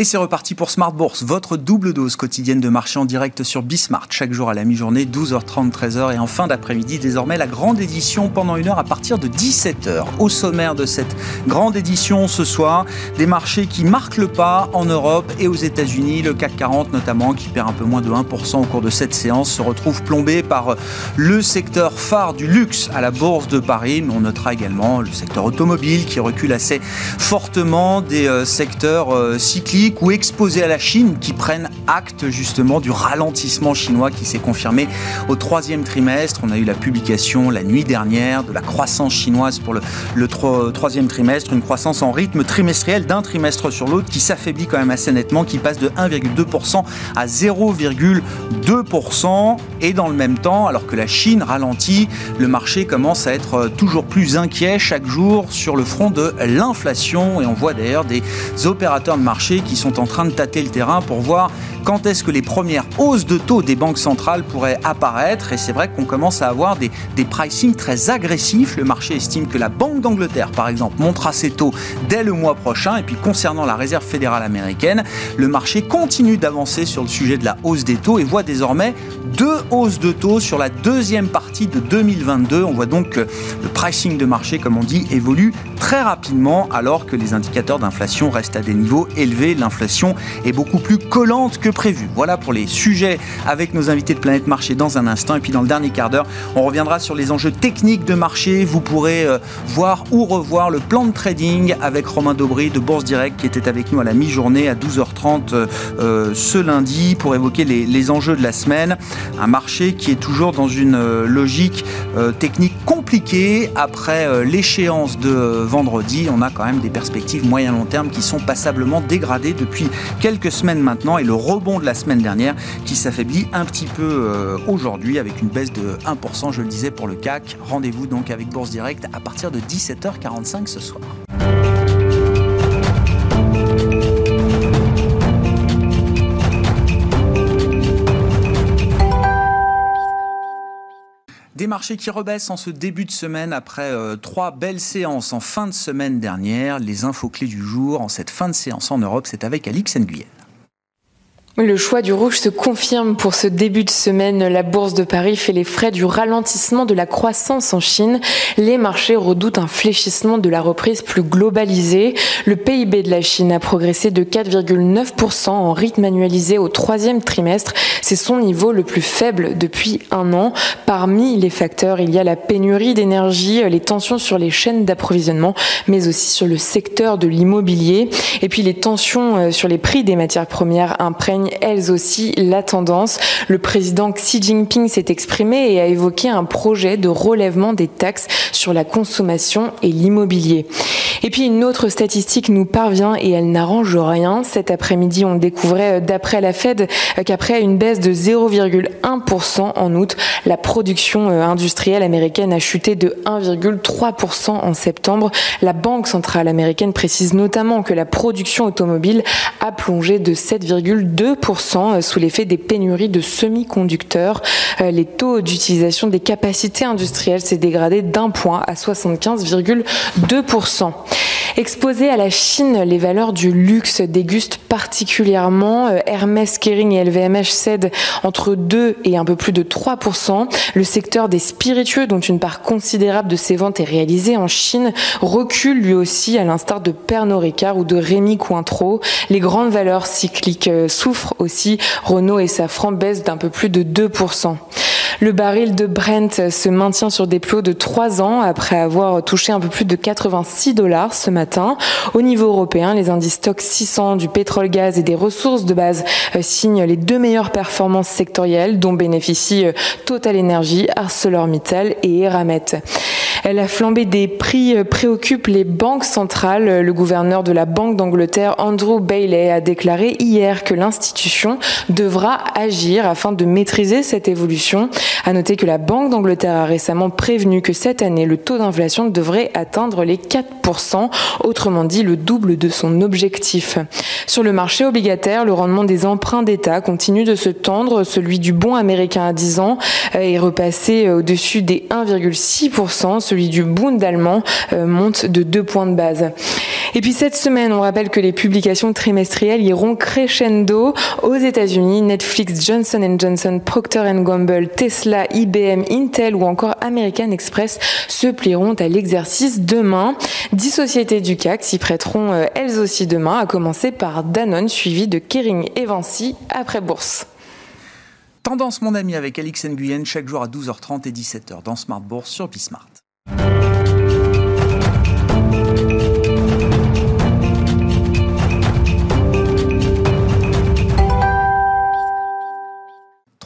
Et c'est reparti pour Smart Bourse, votre double dose quotidienne de marché en direct sur Bismart, chaque jour à la mi-journée, 12h30, 13h et en fin d'après-midi, désormais la grande édition pendant une heure à partir de 17h. Au sommaire de cette grande édition ce soir, des marchés qui marquent le pas en Europe et aux États-Unis, le CAC 40 notamment qui perd un peu moins de 1% au cours de cette séance, se retrouve plombé par le secteur phare du luxe à la Bourse de Paris, mais on notera également le secteur automobile qui recule assez fortement, des euh, secteurs euh, cycliques ou exposés à la Chine qui prennent acte justement du ralentissement chinois qui s'est confirmé au troisième trimestre. On a eu la publication la nuit dernière de la croissance chinoise pour le, le troisième trimestre, une croissance en rythme trimestriel d'un trimestre sur l'autre qui s'affaiblit quand même assez nettement, qui passe de 1,2% à 0,2%. Et dans le même temps, alors que la Chine ralentit, le marché commence à être toujours plus inquiet chaque jour sur le front de l'inflation. Et on voit d'ailleurs des opérateurs de marché qui sont en train de tâter le terrain pour voir quand est-ce que les premières hausses de taux des banques centrales pourraient apparaître. Et c'est vrai qu'on commence à avoir des, des pricing très agressifs. Le marché estime que la Banque d'Angleterre, par exemple, montera ses taux dès le mois prochain. Et puis concernant la Réserve fédérale américaine, le marché continue d'avancer sur le sujet de la hausse des taux et voit désormais deux hausses de taux sur la deuxième partie de 2022. On voit donc que le pricing de marché, comme on dit, évolue très rapidement alors que les indicateurs d'inflation restent à des niveaux élevés. Est beaucoup plus collante que prévu. Voilà pour les sujets avec nos invités de Planète Marché dans un instant. Et puis dans le dernier quart d'heure, on reviendra sur les enjeux techniques de marché. Vous pourrez euh, voir ou revoir le plan de trading avec Romain Daubry de Bourse Direct qui était avec nous à la mi-journée à 12h30 euh, ce lundi pour évoquer les, enjeux de la semaine. Un marché qui est toujours dans une euh, logique euh, technique compliquée. Après euh, l'échéance de vendredi, on a quand même des perspectives moyen-long terme qui sont passablement dégradées depuis quelques semaines maintenant et le rebond de la semaine dernière qui s'affaiblit un petit peu euh, aujourd'hui avec une baisse de 1%, je le disais, pour le CAC. Rendez-vous donc avec Bourse Direct à partir de 17h45 ce soir. Des marchés qui rebaissent en ce début de semaine après euh, trois belles séances en fin de semaine dernière. Les infos clés du jour en cette fin de séance en Europe, c'est avec Alix Nguyen. Le choix du rouge se confirme pour ce début de semaine. La bourse de Paris fait les frais du ralentissement de la croissance en Chine. Les marchés redoutent un fléchissement de la reprise plus globalisée. Le PIB de la Chine a progressé de 4,9% en rythme annualisé au troisième trimestre. C'est son niveau le plus faible depuis un an. Parmi les facteurs, il y a la pénurie d'énergie, les tensions sur les chaînes d'approvisionnement, mais aussi sur le secteur de l'immobilier. Et puis les tensions euh, sur les prix des matières premières imprègnent elles aussi la tendance. Le président Xi Jinping s'est exprimé et a évoqué un projet de relèvement des taxes sur la consommation et l'immobilier. Et puis une autre statistique nous parvient et elle n'arrange rien. Cet après-midi, on découvrait d'après la Fed qu'après une baisse de 0,1% en août, la production industrielle américaine a chuté de 1,3% en septembre. La Banque centrale américaine précise notamment que la production automobile a plongé de 7,2% sous l'effet des pénuries de semi-conducteurs. Les taux d'utilisation des capacités industrielles s'est dégradé d'un point à 75,2%. Exposées à la Chine, les valeurs du luxe dégustent particulièrement. Hermès, Kering et LVMH cèdent entre 2 et un peu plus de 3%. Le secteur des spiritueux, dont une part considérable de ses ventes est réalisée en Chine, recule lui aussi à l'instar de Pernod Ricard ou de Rémi Cointreau. Les grandes valeurs cycliques souffrent aussi. Renault et Safran baissent d'un peu plus de 2%. Le baril de Brent se maintient sur des plots de 3 ans après avoir touché un peu plus de 86 dollars ce matin. Au niveau européen, les indices stock 600 du pétrole gaz et des ressources de base signent les deux meilleures performances sectorielles dont bénéficient Total Energy, ArcelorMittal et Eramet. La flambée des prix préoccupe les banques centrales. Le gouverneur de la Banque d'Angleterre, Andrew Bailey, a déclaré hier que l'institution devra agir afin de maîtriser cette évolution. À noter que la Banque d'Angleterre a récemment prévenu que cette année, le taux d'inflation devrait atteindre les 4%, autrement dit le double de son objectif. Sur le marché obligataire, le rendement des emprunts d'État continue de se tendre. Celui du bon américain à 10 ans euh, est repassé euh, au-dessus des 1,6%. Celui du Bund allemand euh, monte de 2 points de base. Et puis cette semaine, on rappelle que les publications trimestrielles iront crescendo aux États-Unis. Netflix, Johnson Johnson, Procter Gamble, Tesla, IBM, Intel ou encore American Express se plieront à l'exercice demain. Dix sociétés du CAC s'y prêteront elles aussi demain, à commencer par Danone, suivi de Kering et Vinci après bourse. Tendance, mon ami, avec Alix Nguyen, chaque jour à 12h30 et 17h dans Smart Bourse sur Bismart.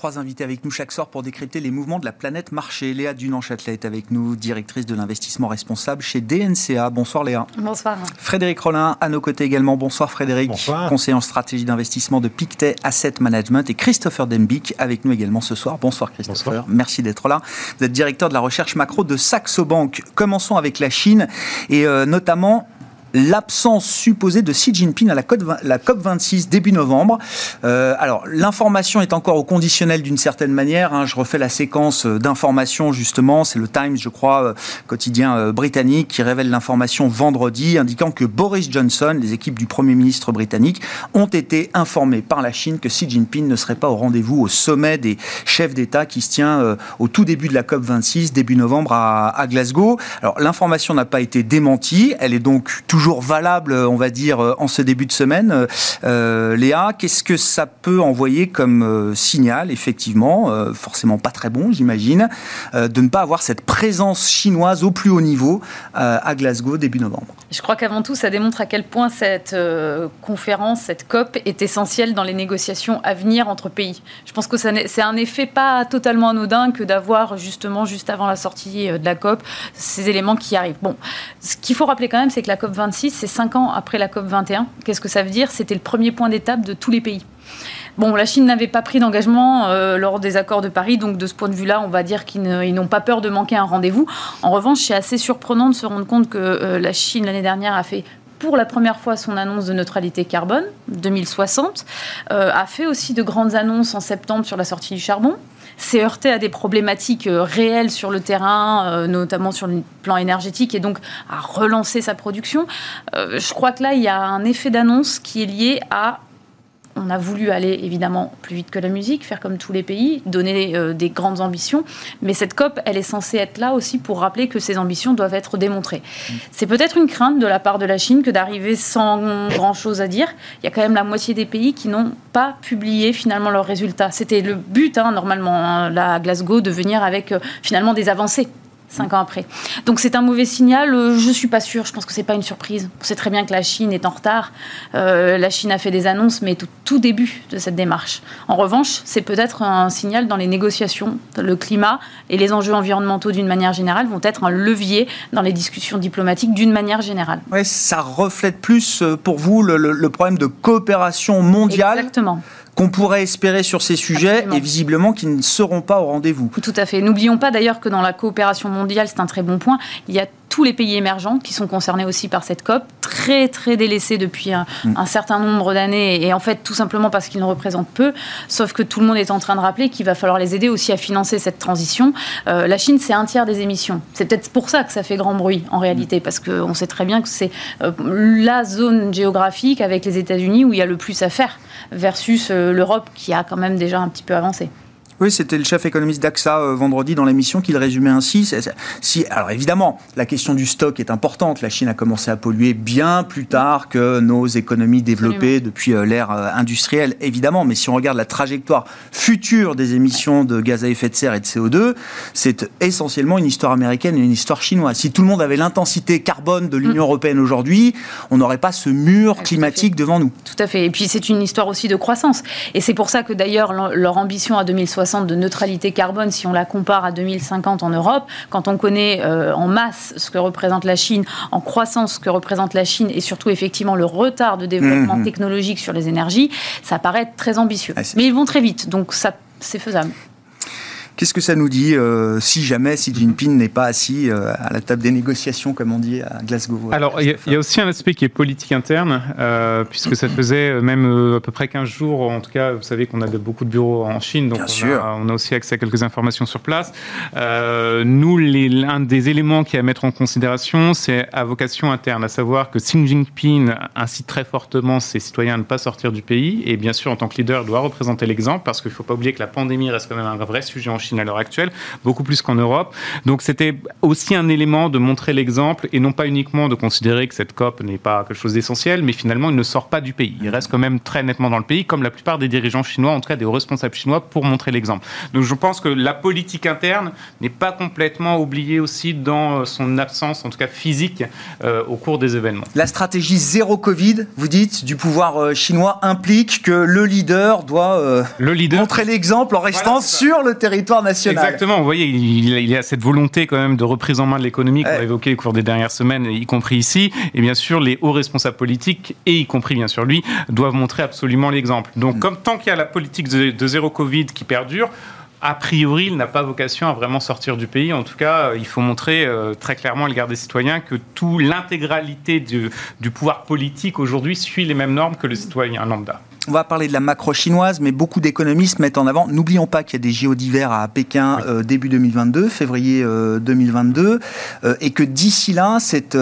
Trois invités avec nous chaque soir pour décrypter les mouvements de la planète marché. Léa Dunan-Châtelet est avec nous, directrice de l'investissement responsable chez DNCA. Bonsoir Léa. Bonsoir. Frédéric Rollin, à nos côtés également. Bonsoir Frédéric. Bonsoir. Conseiller en stratégie d'investissement de Pictet Asset Management. Et Christopher Dembic avec nous également ce soir. Bonsoir Christopher. Merci d'être là. Vous êtes directeur de la recherche macro de Saxo Bank. Commençons avec la Chine et euh, notamment l'absence supposée de Xi Jinping à la COP26 début novembre. Euh, alors, l'information est encore au conditionnel d'une certaine manière. Hein. Je refais la séquence euh, d'informations, justement. C'est le Times, je crois, euh, quotidien britannique, qui révèle l'information vendredi, indiquant que Boris Johnson, les équipes du Premier ministre britannique, ont été informées par la Chine que Xi Jinping ne serait pas au rendez-vous au sommet des chefs d'État qui se tient au tout début de la COP26, début novembre à, à Glasgow. Alors, l'information n'a pas été démentie. Elle est donc toujours valable, on va dire, euh, en ce début de semaine. Euh, Léa, qu'est-ce que ça peut envoyer comme euh, signal, effectivement, forcément pas très bon, j'imagine, de ne pas avoir cette présence chinoise au plus haut niveau à Glasgow début novembre? Je crois qu'avant tout, ça démontre à quel point cette conférence, cette COP est essentielle dans les négociations à venir entre pays. Je pense que c'est un effet pas totalement anodin que d'avoir justement, juste avant la sortie de la COP, ces éléments qui arrivent. Bon, ce qu'il faut rappeler quand même, c'est que la COP 20 c'est cinq ans après la COP 21. Qu'est-ce que ça veut dire? C'était le premier point d'étape de tous les pays. Bon, la Chine n'avait pas pris d'engagement euh, lors des accords de Paris, donc de ce point de vue-là, on va dire qu'ils n'ont pas peur de manquer un rendez-vous. En revanche, c'est assez surprenant de se rendre compte que euh, la Chine, l'année dernière, a fait pour la première fois son annonce de neutralité carbone 2060, euh, a fait aussi de grandes annonces en septembre sur la sortie du charbon, s'est heurté à des problématiques euh, réelles sur le terrain, euh, notamment sur le plan énergétique, et donc à relancer sa production. Euh, je crois que là, il y a un effet d'annonce qui est lié à on a voulu aller évidemment plus vite que la musique, faire comme tous les pays, donner euh, des grandes ambitions. Mais cette COP, elle est censée être là aussi pour rappeler que ces ambitions doivent être démontrées. C'est peut-être une crainte de la part de la Chine que d'arriver sans grand-chose à dire. Il y a quand même la moitié des pays qui n'ont pas publié finalement leurs résultats. C'était le but, hein, normalement, hein, la Glasgow, de venir avec euh, finalement des avancées cinq ans après. Donc c'est un mauvais signal. Euh, je suis pas sûre. Je pense que c'est pas une surprise. On sait très bien que la Chine est en retard. Euh, la Chine a fait des annonces, mais tout, tout début de cette démarche. En revanche, c'est peut-être un signal dans les négociations. Le climat et les enjeux environnementaux d'une manière générale vont être un levier dans les discussions diplomatiques d'une manière générale. Ouais, ça reflète plus euh, pour vous le, le problème de coopération mondiale. Exactement qu'on pourrait espérer sur ces sujets et visiblement qui ne seront pas au rendez-vous. Tout à fait. N'oublions pas d'ailleurs que dans la coopération mondiale, c'est un très bon point, il y a tous les pays émergents qui sont concernés aussi par cette COP, très très délaissés depuis un, mm. certain nombre d'années et en fait tout simplement parce qu'ils ne représentent peu, sauf que tout le monde est en train de rappeler qu'il va falloir les aider aussi à financer cette transition. Euh, la Chine, c'est un tiers des émissions. C'est peut-être pour ça que ça fait grand bruit en réalité, parce qu'on sait très bien que c'est euh, la zone géographique avec les États-Unis où il y a le plus à faire versus euh, l'Europe qui a quand même déjà un petit peu avancé. Oui, c'était le chef économiste d'AXA euh, vendredi dans l'émission qui le résumait ainsi. Si, alors évidemment, la question du stock est importante. La Chine a commencé à polluer bien plus tard que nos économies développées depuis euh, l'ère euh, industrielle, évidemment. Mais si on regarde la trajectoire future des émissions de gaz à effet de serre et de CO2, c'est essentiellement une histoire américaine et une histoire chinoise. Si tout le monde avait l'intensité carbone de l'Union mm. européenne aujourd'hui, on n'aurait pas ce mur climatique devant nous. Tout à fait. Et puis c'est une histoire aussi de croissance. Et c'est pour ça que d'ailleurs leur ambition à 2060 2060 de neutralité carbone si on la compare à 2050 en Europe, quand on connaît euh, en masse ce que représente la Chine, en croissance ce que représente la Chine et surtout effectivement le retard de développement mmh. technologique sur les énergies, ça paraît très ambitieux. Ah, Mais ils vont très vite, donc ça c'est faisable. Qu'est-ce que ça nous dit euh, si jamais Xi Jinping n'est pas assis euh, à la table des négociations, comme on dit à Glasgow Alors, il y, a aussi un aspect qui est politique interne, euh, puisque ça faisait même à peu près 15 jours, en tout cas, vous savez qu'on a beaucoup de bureaux en Chine, donc on a, on, a, aussi accès à quelques informations sur place. nous, l'un des éléments qui est à mettre en considération, c'est à vocation interne, à savoir que Xi Jinping incite très fortement ses citoyens à ne pas sortir du pays, et bien sûr, en tant que leader, doit représenter l'exemple, parce qu'il ne faut pas oublier que la pandémie reste quand même un vrai sujet en Chine à l'heure actuelle, beaucoup plus qu'en Europe. Donc c'était aussi un élément de montrer l'exemple et non pas uniquement de considérer que cette COP n'est pas quelque chose d'essentiel, mais finalement il ne sort pas du pays. Il reste quand même très nettement dans le pays, comme la plupart des dirigeants chinois, en tout cas des responsables chinois, pour montrer l'exemple. Donc je pense que la politique interne n'est pas complètement oubliée aussi dans son absence, en tout cas physique, euh, au cours des événements. La stratégie zéro Covid, vous dites, du pouvoir euh, chinois implique que le leader doit euh, le leader, montrer l'exemple en restant sur le territoire Exactement, vous voyez, il, y a cette volonté quand même de reprise en main de l'économie qu'on a évoquée au cours des dernières semaines, y compris ici. Et bien sûr, les hauts responsables politiques, et y compris bien sûr lui, doivent montrer absolument l'exemple. Donc, mm. comme tant qu'il y a la politique de, zéro Covid qui perdure, a priori, il n'a pas vocation à vraiment sortir du pays. En tout cas, il faut montrer euh, très clairement à l'égard des citoyens que tout l'intégralité du, du pouvoir politique aujourd'hui suit les mêmes normes que le citoyen lambda. On va parler de la macro chinoise, mais beaucoup d'économistes mettent en avant. N'oublions pas qu'il y a des JO d'hiver à Pékin euh, début 2022, février 2022, euh, euh, et que d'ici là, cette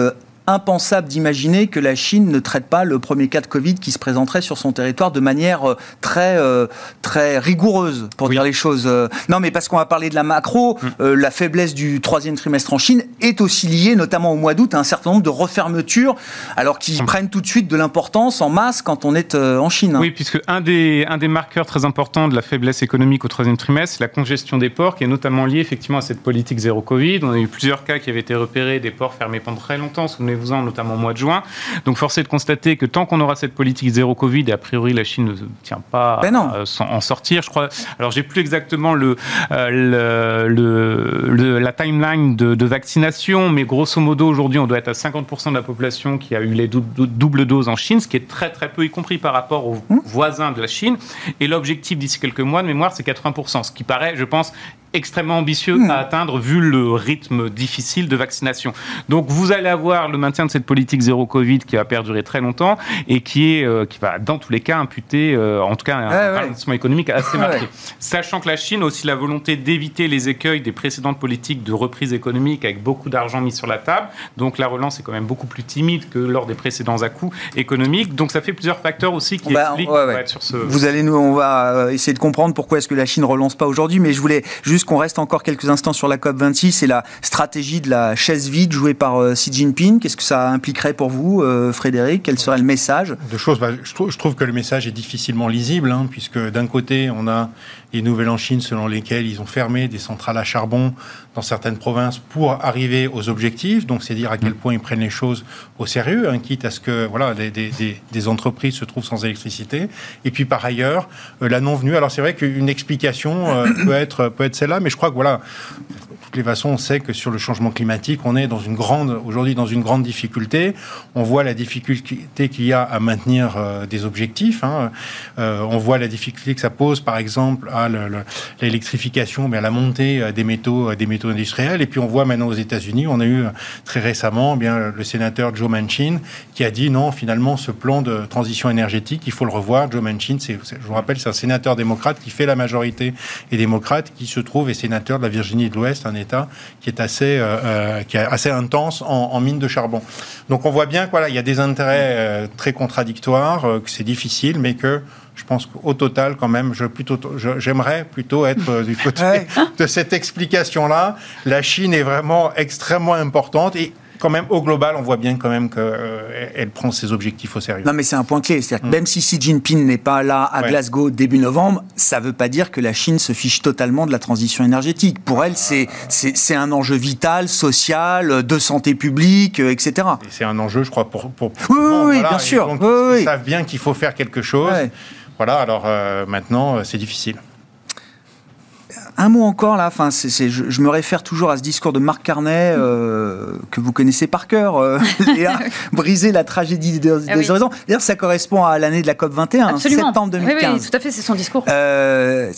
impensable d'imaginer que la Chine ne traite pas le premier cas de Covid qui se présenterait sur son territoire de manière euh, très, euh, très rigoureuse, pour dire les choses. Euh. Non, mais parce qu'on va parler de la macro, mm. la faiblesse du troisième trimestre en Chine est aussi liée, notamment au mois d'août, à un certain nombre de refermetures, alors qui mm. prennent tout de suite de l'importance en masse quand on est en Chine. Hein. Oui, puisque un des, un des marqueurs très importants de la faiblesse économique au troisième trimestre, c'est la congestion des ports, qui est notamment liée effectivement à cette politique zéro Covid. On a eu plusieurs cas qui avaient été repérés, des ports fermés pendant très longtemps. Souvenez-vous notamment au mois de juin. Donc, force est de constater que tant qu'on aura cette politique zéro Covid, et a priori la Chine ne tient pas ben à en sortir, je crois. Alors, j'ai plus exactement le, euh, le, la timeline de, vaccination, mais grosso modo, aujourd'hui, on doit être à 50% de la population qui a eu les doubles doses en Chine, ce qui est très très peu, y compris par rapport aux mmh. voisins de la Chine. Et l'objectif d'ici quelques mois de mémoire, c'est 80%, ce qui paraît, je pense, extrêmement ambitieux hmm. à atteindre vu le rythme difficile de vaccination. Donc vous allez avoir le maintien de cette politique zéro Covid qui va perdurer très longtemps et qui est euh, qui va dans tous les cas imputer euh, en tout cas un ralentissement économique assez marqué. Sachant que la Chine a aussi la volonté d'éviter les écueils des précédentes politiques de reprise économique avec beaucoup d'argent mis sur la table. Donc la relance est quand même beaucoup plus timide que lors des précédents à-coups économiques. Donc ça fait plusieurs facteurs aussi qui bah, expliquent être sur ce Vous allez nous on va euh, essayer de comprendre pourquoi est-ce que la Chine relance pas aujourd'hui mais je voulais juste qu'on reste encore quelques instants sur la COP26 et la stratégie de la chaise vide jouée par euh, Xi Jinping. Qu'est-ce que ça impliquerait pour vous, euh, Frédéric? Quel serait le message? De choses. Bah, je, trouve, que le message est difficilement lisible, hein, puisque d'un côté, on a les nouvelles en Chine selon lesquelles ils ont fermé des centrales à charbon dans certaines provinces pour arriver aux objectifs. Donc, c'est dire à quel point ils prennent les choses au sérieux, hein, quitte à ce que voilà, des, des, des, entreprises se trouvent sans électricité. Et puis, par ailleurs, euh, la non-venue. Alors, c'est vrai qu'une explication euh, peut être, peut être mais je crois que voilà, les façons, on sait que sur le changement climatique, on est dans une grande, aujourd'hui dans une grande difficulté. On voit la difficulté qu'il y a à maintenir euh, des objectifs. Hein. on voit la difficulté que ça pose, par exemple, à l'électrification, mais à la montée des métaux, des métaux industriels. Et puis on voit maintenant aux États-Unis, on a eu très récemment eh bien le sénateur Joe Manchin qui a dit non, finalement, ce plan de transition énergétique, il faut le revoir. Joe Manchin, je vous rappelle, c'est un sénateur démocrate qui fait la majorité et démocrate, qui se trouve est sénateur de la Virginie de l'Ouest, un État qui est assez, euh, euh, qui est assez intense en, en, mine de charbon. Donc on voit bien qu'il voilà, y a des intérêts euh, très contradictoires, que c'est difficile, mais que je pense qu'au total, quand même, je plutôt, j'aimerais plutôt être du côté de cette explication-là. La Chine est vraiment extrêmement importante et quand même, au global, on voit bien quand même qu'elle euh, prend ses objectifs au sérieux. Non, mais c'est un point clé. C'est-à-dire que mm. même si Xi Jinping n'est pas là à Glasgow début novembre, ça ne veut pas dire que la Chine se fiche totalement de la transition énergétique. Pour elle, c'est, c'est, un enjeu vital, social, de santé publique, euh, etc. c'est un enjeu, je crois, pour. pour, oui, oui, bien sûr. Donc, ils savent bien qu'il faut faire quelque chose. Voilà, alors euh, maintenant, c'est difficile. Un mot encore là, enfin, je, me réfère toujours à ce discours de Marc Carnet euh, que vous connaissez par cœur, euh, Léa, briser la tragédie des, des ah horizons. D'ailleurs, ça correspond à l'année de la COP 21, septembre 2015. Oui, oui, tout à fait, c'est son discours. Euh,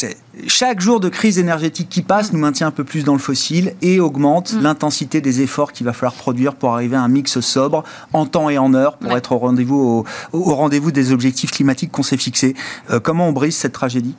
chaque jour de crise énergétique qui passe nous maintient un peu plus dans le fossile et augmente mm. l'intensité des efforts qu'il va falloir produire pour arriver à un mix sobre en temps et en heure pour être au rendez-vous au, rendez-vous des objectifs climatiques qu'on s'est fixés. comment on brise cette tragédie?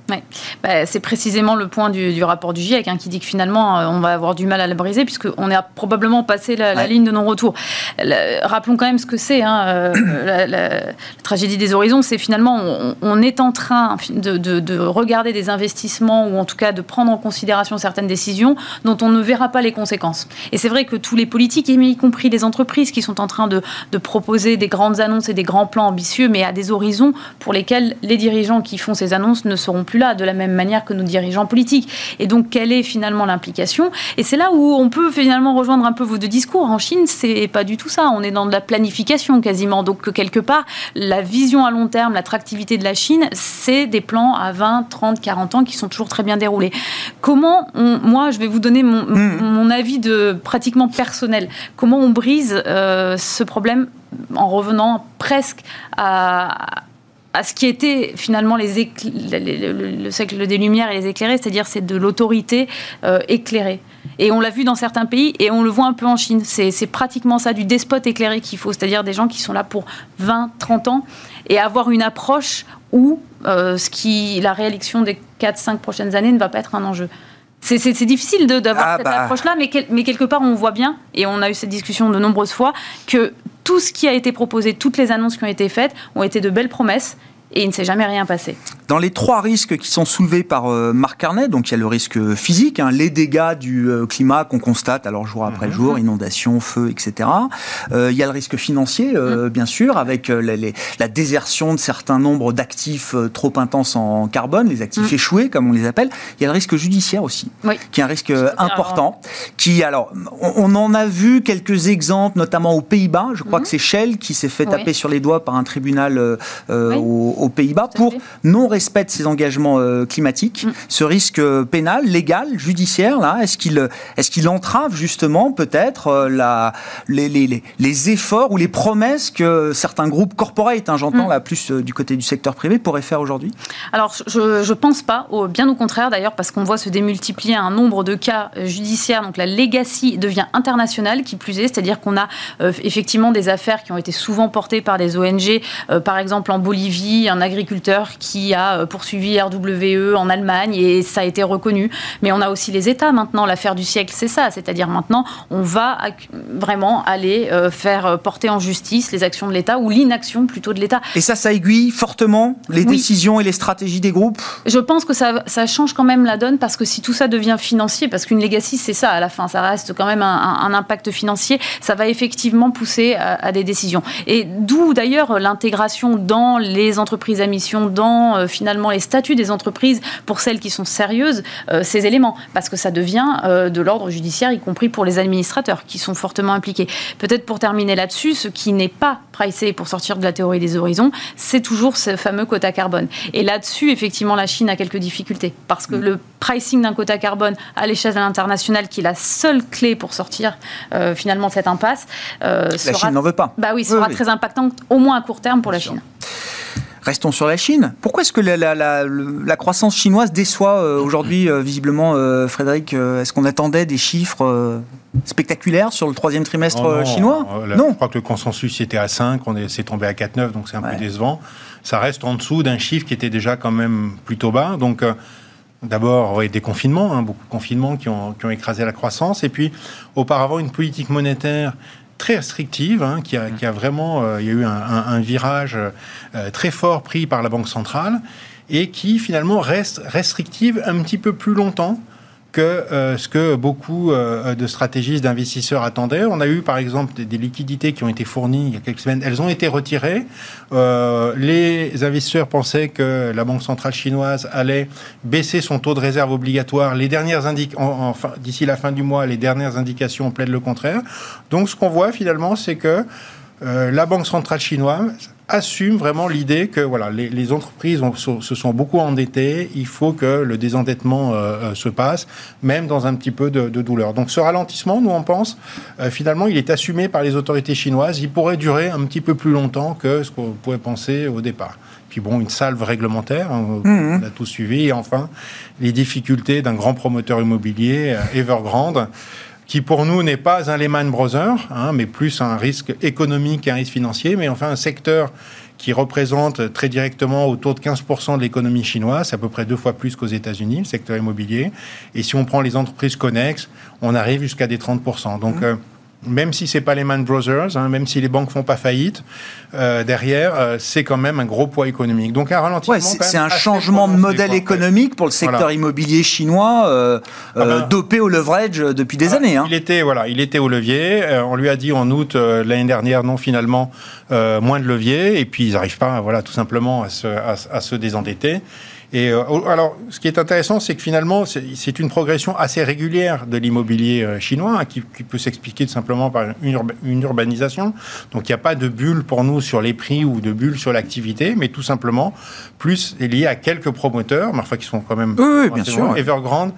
Bah, C'est précisément le point du, du rapport du GIEC hein, qui dit que finalement euh, on va avoir du mal à la briser puisqu'on est probablement passé la, ligne de non-retour. Rappelons quand même ce que c'est. Hein, euh, la, tragédie des horizons, c'est finalement on, est en train de, regarder des investissements ou en tout cas de prendre en considération certaines décisions dont on ne verra pas les conséquences. Et c'est vrai que tous les politiques, y compris les entreprises qui sont en train de, de proposer des grandes annonces et des grands plans ambitieux, mais à des horizons pour lesquels les dirigeants qui font ces annonces ne seront plus là de la même manière que nos dirigeants politiques. Et donc, quelle est finalement l'implication? Et c'est là où on peut finalement rejoindre un peu vos deux discours. En Chine, c'est pas du tout ça. On est dans de la planification quasiment. Donc, quelque part, la vision à long terme, l'attractivité de la Chine, c'est des plans à 20, 30, 40 ans qui sont toujours très bien déroulés. Comment on, moi, je vais vous donner mon, hmm. avis de pratiquement personnel. Comment on brise euh, ce problème en revenant presque à, à ce qui était finalement les le, siècle des Lumières et les éclairés, c'est-à-dire c'est de l'autorité euh, éclairée. Et on l'a vu dans certains pays et on le voit un peu en Chine. C'est pratiquement ça, du despote éclairé qu'il faut, c'est-à-dire des gens qui sont là pour 20, 30 ans et avoir une approche où euh, ce qui, la réélection des 4-5 prochaines années ne va pas être un enjeu. C'est difficile d'avoir ah cette bah. approche-là, mais, mais quelque part, on voit bien, et on a eu cette discussion de nombreuses fois, que tout ce qui a été proposé, toutes les annonces qui ont été faites, ont été de belles promesses et il ne s'est jamais rien passé. Dans les trois risques qui sont soulevés par euh, Marc Carnet, donc il y a le risque physique, hein, les dégâts du euh, climat qu'on constate alors jour après mhm. jour, inondations, feux, etc. Euh, il y a le risque financier, mhm. bien sûr, avec la désertion de certains nombres d'actifs trop intenses en carbone, les actifs mhm. échoués comme on les appelle. Il y a le risque judiciaire aussi, qui est un risque important. Qui alors, on, en a vu quelques exemples, notamment aux Pays-Bas. Je crois que c'est Shell qui s'est fait taper sur les doigts par un tribunal au aux Pays-Bas pour non-respect de ses engagements euh, climatiques. Mm. Ce risque euh, pénal, légal, judiciaire, là, est-ce qu'il est qu'il entrave justement peut-être euh, la, les, les, les, efforts ou les promesses que certains groupes corporate, hein, j'entends mm. là plus du côté du secteur privé, pourraient faire aujourd'hui? Alors, je ne pense pas, bien au contraire d'ailleurs, parce qu'on voit se démultiplier un nombre de cas judiciaires. Donc la legacy devient internationale, qui plus est, c'est-à-dire qu'on a effectivement des affaires qui ont été souvent portées par des ONG, par exemple en Bolivie, un agriculteur qui a euh, poursuivi RWE en Allemagne et ça a été reconnu. Mais on a aussi les États maintenant. L'affaire du siècle, c'est ça. C'est-à-dire maintenant, on va vraiment aller euh, faire euh, porter en justice les actions de l'État ou l'inaction plutôt de l'État. Et ça, ça aiguille fortement les décisions et les stratégies des groupes? Je pense que ça, ça, change quand même la donne parce que si tout ça devient financier, parce qu'une legacy, c'est ça à la fin, ça reste quand même un, impact financier, ça va effectivement pousser à, à des décisions. Et d'où d'ailleurs l'intégration dans les entreprises entreprises à mission, dans euh, finalement les statuts des entreprises pour celles qui sont sérieuses, euh, ces éléments, parce que ça devient euh, de l'ordre judiciaire, y compris pour les administrateurs qui sont fortement impliqués. Peut-être pour terminer là-dessus, ce qui n'est pas pricé pour sortir de la théorie des horizons, c'est toujours ce fameux quota carbone. Et là-dessus, effectivement, la Chine a quelques difficultés, parce que mm. le pricing d'un quota carbone à l'échelle internationale, qui est la seule clé pour sortir finalement de cette impasse, la Chine n'en veut pas. Bah oui, sera très impactant, au moins à court terme pour la Chine. Restons sur la Chine. Pourquoi est-ce que la, croissance chinoise déçoit euh, aujourd'hui, euh, visiblement, euh, Frédéric Est-ce qu'on attendait des chiffres spectaculaires sur le troisième trimestre oh chinois? Non. Je crois que le consensus était à 5, on est, tombé à 4,9, donc c'est un peu décevant. Ça reste en dessous d'un chiffre qui était déjà quand même plutôt bas. Donc, D'abord, des confinements, hein, beaucoup de confinements qui ont, qui ont, écrasé la croissance. Et puis, auparavant, une politique monétaire très restrictive, hein, qui, a, qui, a, vraiment, euh, il y a eu un, virage euh, très fort pris par la Banque centrale et qui finalement reste restrictive un petit peu plus longtemps que euh, ce que beaucoup euh, de stratégistes d'investisseurs attendaient. On a eu par exemple des, liquidités qui ont été fournies il y a quelques semaines, elles ont été retirées. Euh, les investisseurs pensaient que la Banque centrale chinoise allait baisser son taux de réserve obligatoire. Les dernières enfin, d'ici la fin du mois, les dernières indications plaident le contraire. Donc ce qu'on voit finalement, c'est que la Banque centrale chinoise assume vraiment l'idée que voilà, les, entreprises se sont beaucoup endettées, il faut que le désendettement euh, euh, se passe, même dans un petit peu de, douleur. Donc ce ralentissement, nous on pense, euh, finalement, il est assumé par les autorités chinoises, il pourrait durer un petit peu plus longtemps que ce qu'on pouvait penser au départ. Puis bon, une salve réglementaire, hein, mmh. on a tout suivi, et enfin, les difficultés d'un grand promoteur immobilier, Evergrande, qui pour nous n'est pas un Lehman Brothers, hein, mais plus un risque économique qu'un risque financier, mais enfin un secteur qui représente très directement autour de 15% de l'économie chinoise, c'est à peu près deux fois plus qu'aux États-Unis, le secteur immobilier. Et si on prend les entreprises connexes, on arrive jusqu'à des 30%. Donc, mmh. euh, même si c'est pas les Man Brothers, hein, même si les banques font pas faillite, euh, derrière, euh, c'est quand même un gros poids économique. Donc un ralentissement. c'est un changement de modèle économique pour le secteur immobilier chinois, euh, ah ben, dopé au leverage depuis des années. Hein. Il était voilà, il était au levier. on lui a dit en août l'année dernière, non finalement, moins de levier. Et puis ils n'arrivent pas, voilà, tout simplement à se, à se désendetter. Et euh, alors, ce qui est intéressant, c'est que finalement, c'est une progression assez régulière de l'immobilier euh, chinois, hein, qui, peut s'expliquer simplement par une, urbanisation. Donc, il n'y a pas de bulle pour nous sur les prix ou de bulle sur l'activité, mais tout simplement, plus est lié à quelques promoteurs, mais enfin, qui sont quand même oui, bien sûr, Evergrande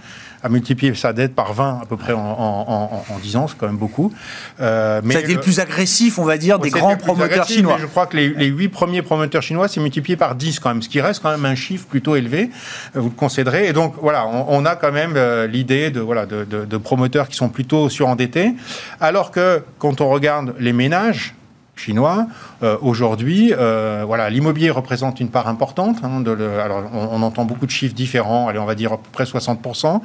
a multiplié sa dette par 20 à peu près en, en, 10 ans, c'est quand même beaucoup. Euh, mais ça a été le plus agressif, on va dire, des grands promoteurs chinois. je crois que les, les 8 premiers promoteurs chinois, c'est multiplié par 10 quand même, ce qui reste quand même un chiffre plutôt élevé, euh, vous le concéderez. Et donc voilà, on, a quand même euh, l'idée de, voilà, de, de promoteurs qui sont plutôt surendettés, alors que quand on regarde les ménages, chinois. Euh, aujourd'hui, euh, voilà, l'immobilier représente une part importante. Hein, de le, alors, on, entend beaucoup de chiffres différents. Allez, on va dire à peu près 60%.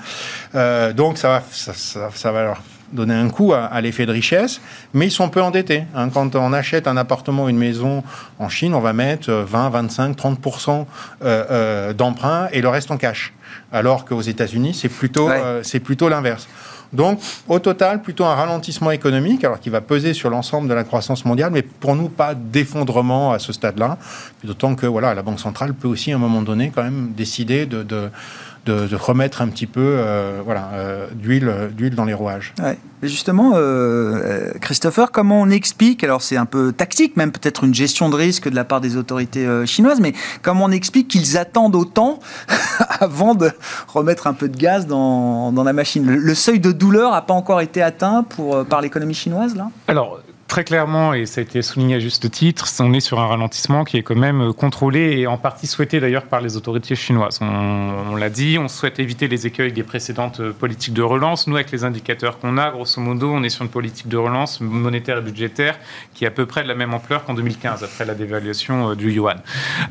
Euh, donc, ça va, ça, ça, va leur donner un coup à, l'effet de richesse, mais ils sont peu endettés. Hein. Quand on achète un appartement, une maison en Chine, on va mettre 20, 25, 30% euh, d'emprunt et le reste en cash. Alors qu'aux États-Unis, c'est plutôt, c'est plutôt l'inverse. Donc, au total, plutôt un ralentissement économique, alors qui va peser sur l'ensemble de la croissance mondiale, mais pour nous, pas d'effondrement à ce stade-là. D'autant que voilà, la Banque centrale peut aussi, à un moment donné, quand même décider de, de de, remettre un petit peu euh, voilà, euh, d'huile, d'huile dans les rouages. Ouais. justement, euh, Christopher, comment on explique, alors c'est un peu tactique, même peut-être une gestion de risque de la part des autorités chinoises, mais comment on explique qu'ils attendent autant avant de remettre un peu de gaz dans, dans la machine? Le, seuil de douleur n'a pas encore été atteint pour, par l'économie chinoise là? Alors, très clairement, et ça a été souligné à juste titre, on est sur un ralentissement qui est quand même contrôlé et en partie souhaité d'ailleurs par les autorités chinoises. On, l'a dit, on souhaite éviter les écueils des précédentes politiques de relance. Nous, avec les indicateurs qu'on a, grosso modo, on est sur une politique de relance monétaire et budgétaire qui est à peu près de la même ampleur qu'en 2015, après la dévaluation euh, du yuan.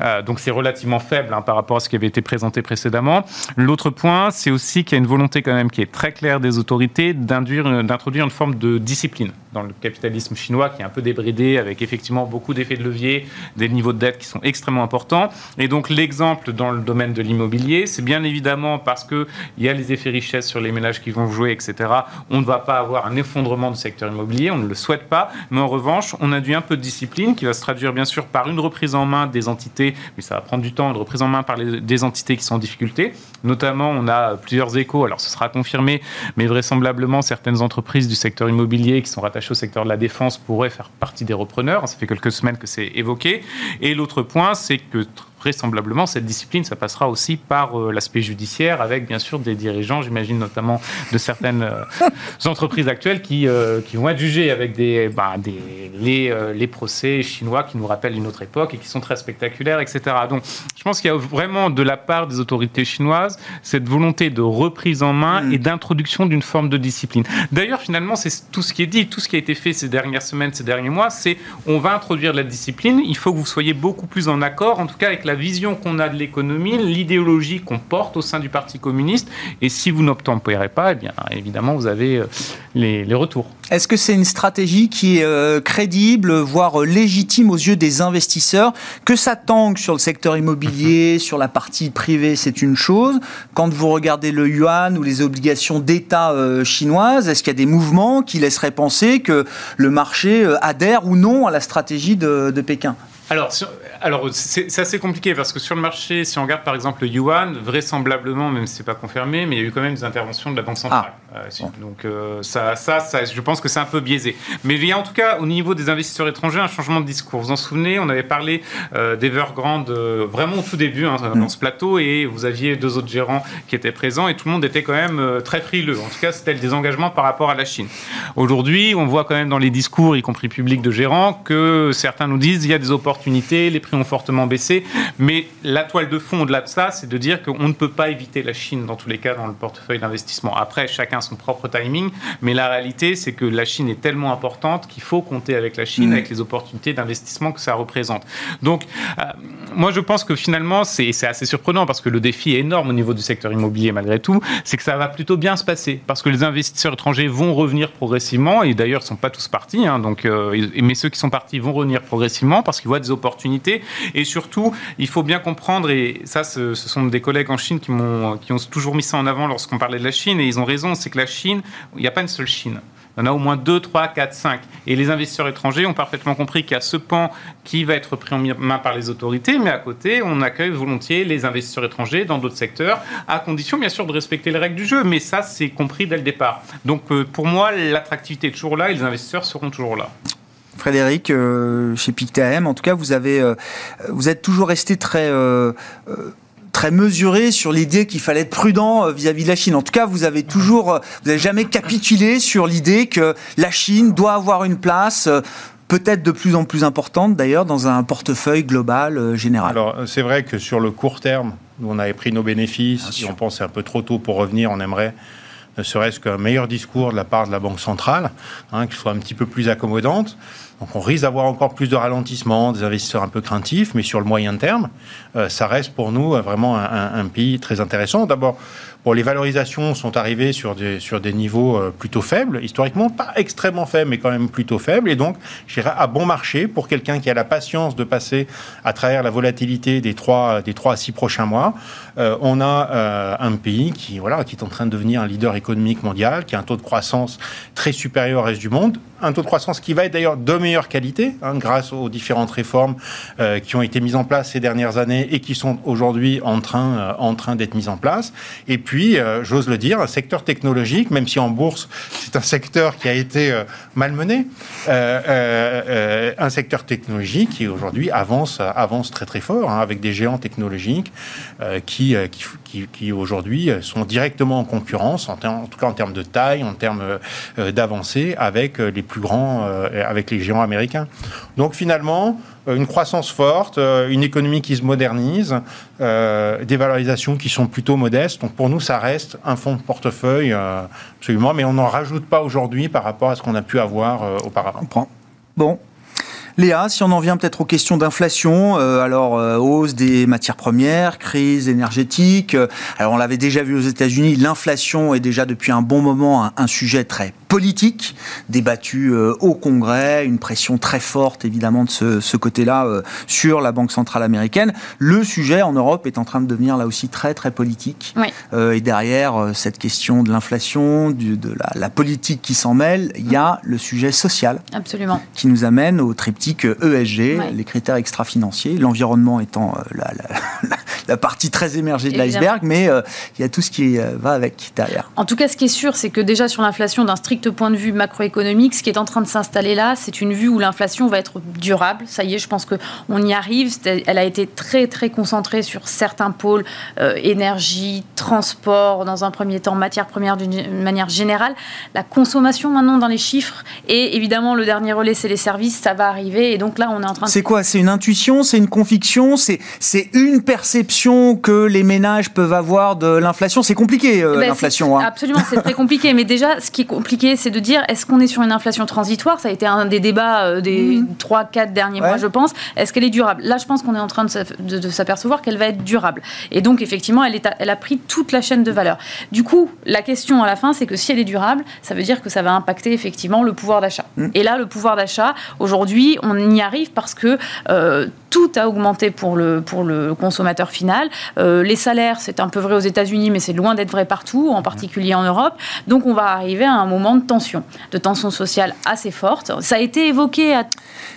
Euh, donc c'est relativement faible hein, par rapport à ce qui avait été présenté précédemment. L'autre point, c'est aussi qu'il y a une volonté quand même qui est très claire des autorités d'introduire une forme de discipline dans le capitalisme chinois qui est un peu débridé, avec effectivement beaucoup d'effets de levier, des niveaux de dette qui sont extrêmement importants. Et donc l'exemple dans le domaine de l'immobilier, c'est bien évidemment parce qu'il y a les effets richesse sur les ménages qui vont jouer, etc. On ne va pas avoir un effondrement du secteur immobilier, on ne le souhaite pas. Mais en revanche, on a dû un peu de discipline qui va se traduire bien sûr par une reprise en main des entités, mais ça va prendre du temps, une reprise en main par des entités qui sont en difficulté. Notamment, on a plusieurs échos, alors ce sera confirmé, mais vraisemblablement certaines entreprises du secteur immobilier qui sont rattachées au secteur de la défense pourrait faire partie des repreneurs. Ça fait quelques semaines que c'est évoqué. Et l'autre point, c'est que vraisemblablement, cette discipline, ça passera aussi par euh, l'aspect judiciaire, avec bien sûr des dirigeants, j'imagine notamment de certaines euh, entreprises actuelles qui, euh, qui vont être jugées avec des, bah, des les, les, procès chinois qui nous rappellent une autre époque et qui sont très spectaculaires, etc. Donc, je pense qu'il y a vraiment de la part des autorités chinoises cette volonté de reprise en main mm. et d'introduction d'une forme de discipline. D'ailleurs, finalement, c'est tout ce qui est dit, tout ce qui a été fait ces dernières semaines, ces derniers mois, c'est on va introduire la discipline. Il faut que vous soyez beaucoup plus en accord, en tout cas avec la la vision qu'on a de l'économie, l'idéologie qu'on porte au sein du Parti communiste. Et si vous n'obtempérez pas, eh bien, évidemment, vous avez euh, les, retours. Est-ce que c'est une stratégie qui est euh, crédible, voire euh, légitime aux yeux des investisseurs? Que ça tangue sur le secteur immobilier, sur la partie privée, c'est une chose. Quand vous regardez le yuan ou les obligations d'État chinoises, est-ce qu'il y a des mouvements qui laisseraient penser que le marché adhère ou non à la stratégie de, de Pékin? Alors, alors, c'est assez compliqué parce que sur le marché, si on regarde par exemple le yuan, vraisemblablement, même si ce n'est pas confirmé, mais il y a eu quand même des interventions de la Banque centrale. Ah. Euh, donc, euh, ça, ça, ça, je pense que c'est un peu biaisé. Mais il y a en tout cas, au niveau des investisseurs étrangers, un changement de discours. Vous vous en souvenez, on avait parlé euh, d'Evergrande vraiment au tout début hein, dans mm. ce plateau et vous aviez deux autres gérants qui étaient présents et tout le monde était quand même très frileux. En tout cas, c'était le désengagement par rapport à la Chine. Aujourd'hui, on voit quand même dans les discours, y compris publics de gérants, que certains nous disent il y a des opportunités, les prix ont fortement baissé. Mais la toile de fond au-delà de ça, c'est de dire qu'on ne peut pas éviter la Chine dans tous les cas dans le portefeuille d'investissement. Après, chacun son propre timing. Mais la réalité, c'est que la Chine est tellement importante qu'il faut compter avec la Chine, mm. avec les opportunités d'investissement que ça représente. Donc, euh, moi, je pense que finalement, c'est assez surprenant parce que le défi est énorme au niveau du secteur immobilier malgré tout. C'est que ça va plutôt bien se passer parce que les investisseurs étrangers vont revenir progressivement et d'ailleurs, ils ne sont pas tous partis. Hein, donc, euh, mais ceux qui sont partis vont revenir progressivement parce qu'ils voient des opportunités. Et surtout, il faut bien comprendre, et ça, ce, sont des collègues en Chine qui, ont, qui ont toujours mis ça en avant lorsqu'on parlait de la Chine, et ils ont raison, c'est que la Chine, il n'y a pas une seule Chine. Il y en a au moins 2, 3, 4, 5. Et les investisseurs étrangers ont parfaitement compris qu'il y a ce pan qui va être pris en main par les autorités, mais à côté, on accueille volontiers les investisseurs étrangers dans d'autres secteurs, à condition bien sûr de respecter les règles du jeu. Mais ça, c'est compris dès le départ. Donc euh, pour moi, l'attractivité est toujours là et les investisseurs seront toujours là. Frédéric, euh, chez Pictam, en tout cas, vous avez, euh, vous êtes toujours resté très euh, très mesuré sur l'idée qu'il fallait être prudent vis-à-vis de la Chine. En tout cas, vous avez toujours, vous n'avez jamais capitulé sur l'idée que la Chine doit avoir une place. Peut-être de plus en plus importante d'ailleurs dans un portefeuille global général. Alors c'est vrai que sur le court terme, nous on avait pris nos bénéfices, si on pense un peu trop tôt pour revenir, on aimerait ne serait-ce qu'un meilleur discours de la part de la Banque centrale, hein, soit un petit peu plus accommodante. Donc on risque d'avoir encore plus de ralentissement, des investisseurs un peu craintifs, mais sur le moyen terme, euh, ça reste pour nous euh, vraiment un, pays très intéressant. D'abord, les valorisations sont arrivées sur des, sur des niveaux euh, plutôt faibles, historiquement pas extrêmement faibles, mais quand même plutôt faibles. Et donc, je dirais à bon marché pour quelqu'un qui a la patience de passer à travers la volatilité des trois, des trois à six prochains mois. On a un pays qui, voilà, qui est en train de devenir un leader économique mondial, qui a un taux de croissance très supérieur au reste du monde, un taux de croissance qui va être d'ailleurs de meilleure qualité, hein, grâce aux différentes réformes euh, qui ont été mises en place ces dernières années et qui sont aujourd'hui en train, euh, train d'être mises en place. Et puis, euh, j'ose le dire, un secteur technologique, même si en bourse, c'est un secteur qui a été malmené, un secteur technologique qui aujourd'hui avance, avance très très fort, hein, avec des géants technologiques qui, qui, qui, aujourd'hui sont directement en concurrence, en, tout cas en termes de taille, en termes d'avancée, avec les plus grands, avec les géants américains. Donc finalement, euh, une croissance forte, euh, une économie qui se modernise, euh, des valorisations qui sont plutôt modestes. Donc pour nous, ça reste un fonds de portefeuille, absolument, mais on n'en rajoute pas aujourd'hui par rapport à ce qu'on a pu avoir auparavant. Bon, Léa, si on en vient peut-être aux questions d'inflation, alors hausse des matières premières, crise énergétique. alors on l'avait déjà vu aux États-Unis, l'inflation est déjà depuis un bon moment un sujet très politique débattue euh, au Congrès, une pression très forte évidemment de ce, côté-là euh, sur la Banque centrale américaine. Le sujet en Europe est en train de devenir là aussi très très politique. Euh, et derrière cette question de l'inflation, de la, politique qui s'en mêle, il y a le sujet social. Absolument. Qui nous amène au triptyque ESG, les critères extra-financiers, l'environnement étant la, partie très émergée de l'iceberg, mais il y a tout ce qui va avec derrière. En tout cas, ce qui est sûr, c'est que déjà sur l'inflation d'un strict point de vue macroéconomique, ce qui est en train de s'installer là, c'est une vue où l'inflation va être durable. Ça y est, je pense qu'on y arrive. Elle a été très, très concentrée sur certains pôles, euh, énergie, transport, dans un premier temps, matières premières d'une manière générale. La consommation maintenant dans les chiffres, et évidemment, le dernier relais, c'est les services, ça va arriver. Et donc là, on est en train de... C'est quoi? C'est une intuition? C'est une conviction? C'est une perception que les ménages peuvent avoir de l'inflation? C'est compliqué, euh, ben, l'inflation. Hein. Absolument, c'est très compliqué. Mais déjà, ce qui est compliqué, c'est de dire est-ce qu'on est sur une inflation transitoire? Ça a été un des débats euh, des 3-4 mmh. derniers mois, je pense. Est-ce qu'elle est durable? Là, je pense qu'on est en train de, s'apercevoir qu'elle va être durable. Et donc, effectivement, elle, est elle a pris toute la chaîne de valeur. Du coup, la question à la fin, c'est que si elle est durable, ça veut dire que ça va impacter effectivement le pouvoir d'achat. Mmh. Et là, le pouvoir d'achat, aujourd'hui, on y arrive parce que euh, tout a augmenté pour le, pour le consommateur final. Euh, les salaires, c'est un peu vrai aux États-Unis, mais c'est loin d'être vrai partout, en particulier en Europe. Donc on va arriver à un moment de tension, de tension sociale assez forte. Ça a été évoqué à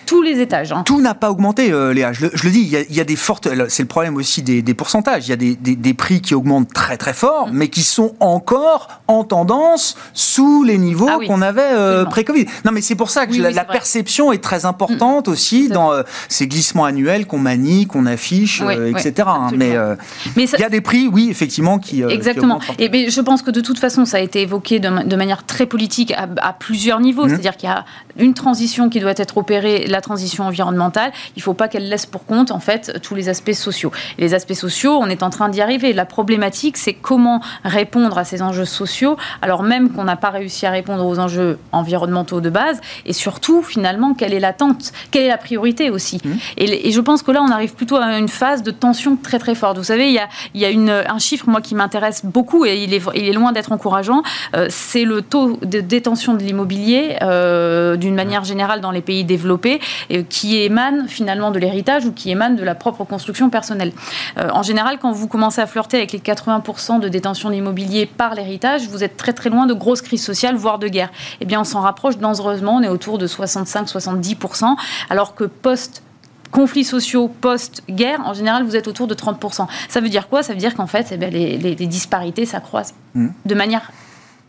tous les étages. Hein. Tout n'a pas augmenté, euh, Léa. Je le, dis, il y, a, des fortes. C'est le problème aussi des, pourcentages. Il y a des, des, prix qui augmentent très très fort, mm. mais qui sont encore en tendance sous les niveaux ah qu'on avait euh, pré-Covid. Non, mais c'est pour ça que la, perception est très importante mm. aussi dans ces glissements annuels qu'on manie, qu'on affiche, euh, etc. Hein. mais euh, il y a des prix, oui, effectivement, qui. Euh, Exactement. et mais je pense que de toute façon, ça a été évoqué de, manière très politique à, plusieurs niveaux. Mmh. C'est-à-dire qu'il y a une transition qui doit être opérée, la transition environnementale. Il ne faut pas qu'elle laisse pour compte, en fait, tous les aspects sociaux. les aspects sociaux, on est en train d'y arriver. La problématique, c'est comment répondre à ces enjeux sociaux, alors même qu'on n'a pas réussi à répondre aux enjeux environnementaux de base. Et surtout, finalement, quelle est l'attente Quelle est la priorité aussi mmh. et, et, je pense que là, on arrive plutôt à une phase de tension très très forte. Vous savez, il y a, il y a une, un chiffre, moi, qui m'intéresse beaucoup et il est, il est loin d'être encourageant. Euh, c'est le taux de détention de l'immobilier, euh, d'une manière générale, dans les pays développés, qui émane finalement de l'héritage ou qui émane de la propre construction personnelle. Euh, en général, quand vous commencez à flirter avec les 80% de détention de l'immobilier par l'héritage, vous êtes très très loin de grosses crises sociales, voire de guerre. Eh bien, on s'en rapproche dangereusement. On est autour de 65-70%, alors que post conflits sociaux post-guerre, en général, vous êtes autour de 30%. Ça veut dire quoi? Ça veut dire qu'en fait, eh les, les, disparités s'accroissent mmh. de manière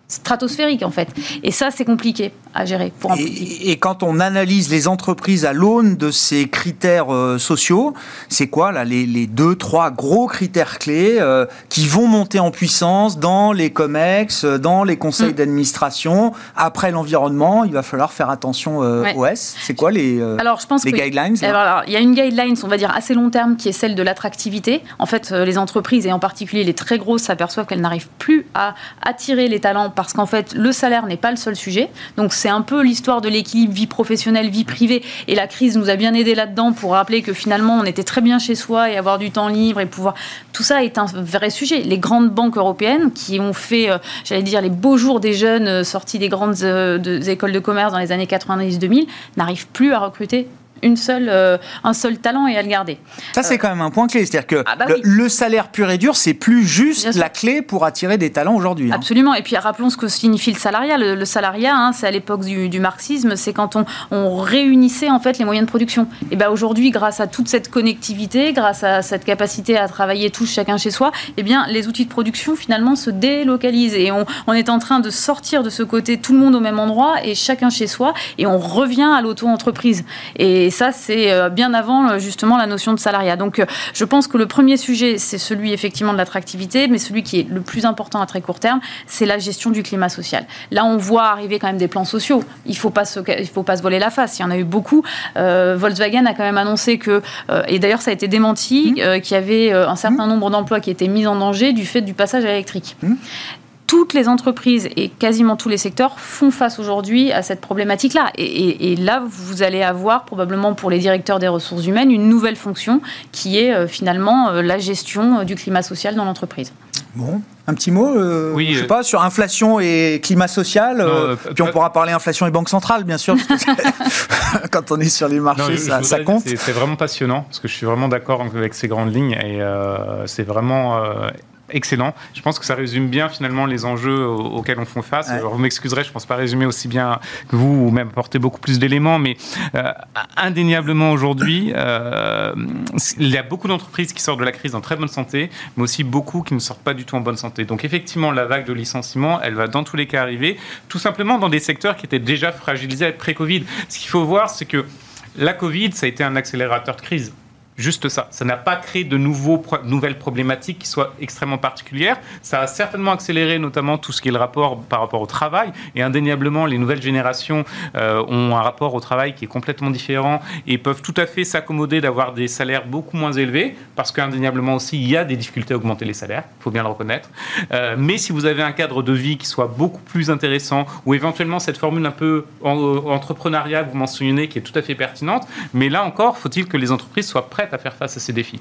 stratosphérique en fait. Et ça, c'est compliqué à gérer pour un et, et, quand on analyse les entreprises à l'aune de ces critères euh, sociaux, c'est quoi là les, les, deux, trois gros critères clés euh, qui vont monter en puissance dans les COMEX, euh, dans les conseils mm. d'administration Après l'environnement, il va falloir faire attention au S. C'est quoi les, alors, je pense les guidelines Il y a une guideline, on va dire, assez long terme qui est celle de l'attractivité. En fait, les entreprises, et en particulier les très grosses, s'aperçoivent qu'elles n'arrivent plus à attirer les talents parce qu'en fait, le salaire n'est pas le seul sujet. Donc, c'est un peu l'histoire de l'équilibre vie professionnelle, vie privée. Et la crise nous a bien aidé là-dedans pour rappeler que finalement, on était très bien chez soi et avoir du temps libre et pouvoir. Tout ça est un vrai sujet. Les grandes banques européennes qui ont fait, euh, j'allais dire, les beaux jours des jeunes euh, sortis des grandes euh, écoles de commerce dans les années 90-2000 n'arrivent plus à recruter une seule, euh, un seul talent et à le garder. Ça, c'est quand même un point clé. C'est-à-dire que ah bah le, salaire pur et dur, c'est plus juste la clé pour attirer des talents aujourd'hui. Hein. Absolument. Et puis, rappelons ce que signifie le salariat. Le, salariat, hein, c'est à l'époque du, marxisme, c'est quand on, on, réunissait en fait les moyens de production. Et ben aujourd'hui, grâce à toute cette connectivité, grâce à cette capacité à travailler tous chacun chez soi, eh bien, les outils de production finalement se délocalisent. Et on, on est en train de sortir de ce côté tout le monde au même endroit et chacun chez soi. Et on revient à l'auto-entreprise. Et ça, c'est euh, bien avant euh, justement la notion de salariat. Donc, euh, je pense que le premier sujet, c'est celui effectivement de l'attractivité, mais celui qui est le plus important à très court terme, c'est la gestion du climat social. Là, on voit arriver quand même des plans sociaux. Il ne faut, pas se, il faut pas se voler la face. Il y en a eu beaucoup. Volkswagen a quand même annoncé que, et d'ailleurs ça a été démenti, mmh. qu'il y avait un certain mmh. nombre d'emplois qui étaient mis en danger du fait du passage à l'électrique. Mmh toutes les entreprises et quasiment tous les secteurs font face aujourd'hui à cette problématique-là. Et, là, vous allez avoir probablement pour les directeurs des ressources humaines une nouvelle fonction qui est euh, finalement euh, la gestion euh, du climat social dans l'entreprise. Bon, un petit mot, oui, je sais pas, sur inflation et climat social. puis on pourra parler inflation et banque centrale, bien sûr. quand on est sur les marchés, ça, compte. C'est vraiment passionnant parce que je suis vraiment d'accord avec ces grandes lignes et c'est vraiment excellent. Je pense que ça résume bien finalement les enjeux auxquels on fait face. vous m'excuserez, je ne pense pas résumer aussi bien que vous ou même apporter beaucoup plus d'éléments, mais euh, indéniablement aujourd'hui, euh, il y a beaucoup d'entreprises qui sortent de la crise en très bonne santé, mais aussi beaucoup qui ne sortent pas du tout en bonne santé. Donc effectivement, la vague de licenciements, elle va dans tous les cas arriver, tout simplement dans des secteurs qui étaient déjà fragilisés pré-Covid. Ce qu'il faut voir, c'est que la Covid, ça a été un accélérateur de crise. Juste ça. Ça n'a pas créé de nouveaux, nouvelles problématiques qui soient extrêmement particulières. Ça a certainement accéléré notamment tout ce qui est le rapport par rapport au travail. Et indéniablement, les nouvelles générations euh, ont un rapport au travail qui est complètement différent et peuvent tout à fait s'accommoder d'avoir des salaires beaucoup moins élevés parce qu'indéniablement aussi, il y a des difficultés à augmenter les salaires. Il faut bien le reconnaître. Euh, mais si vous avez un cadre de vie qui soit beaucoup plus intéressant ou éventuellement cette formule un peu entrepreneuriale, vous mentionnez, qui est tout à fait pertinente. Mais là encore, faut-il que les entreprises soient prêtes à faire face à ces défis.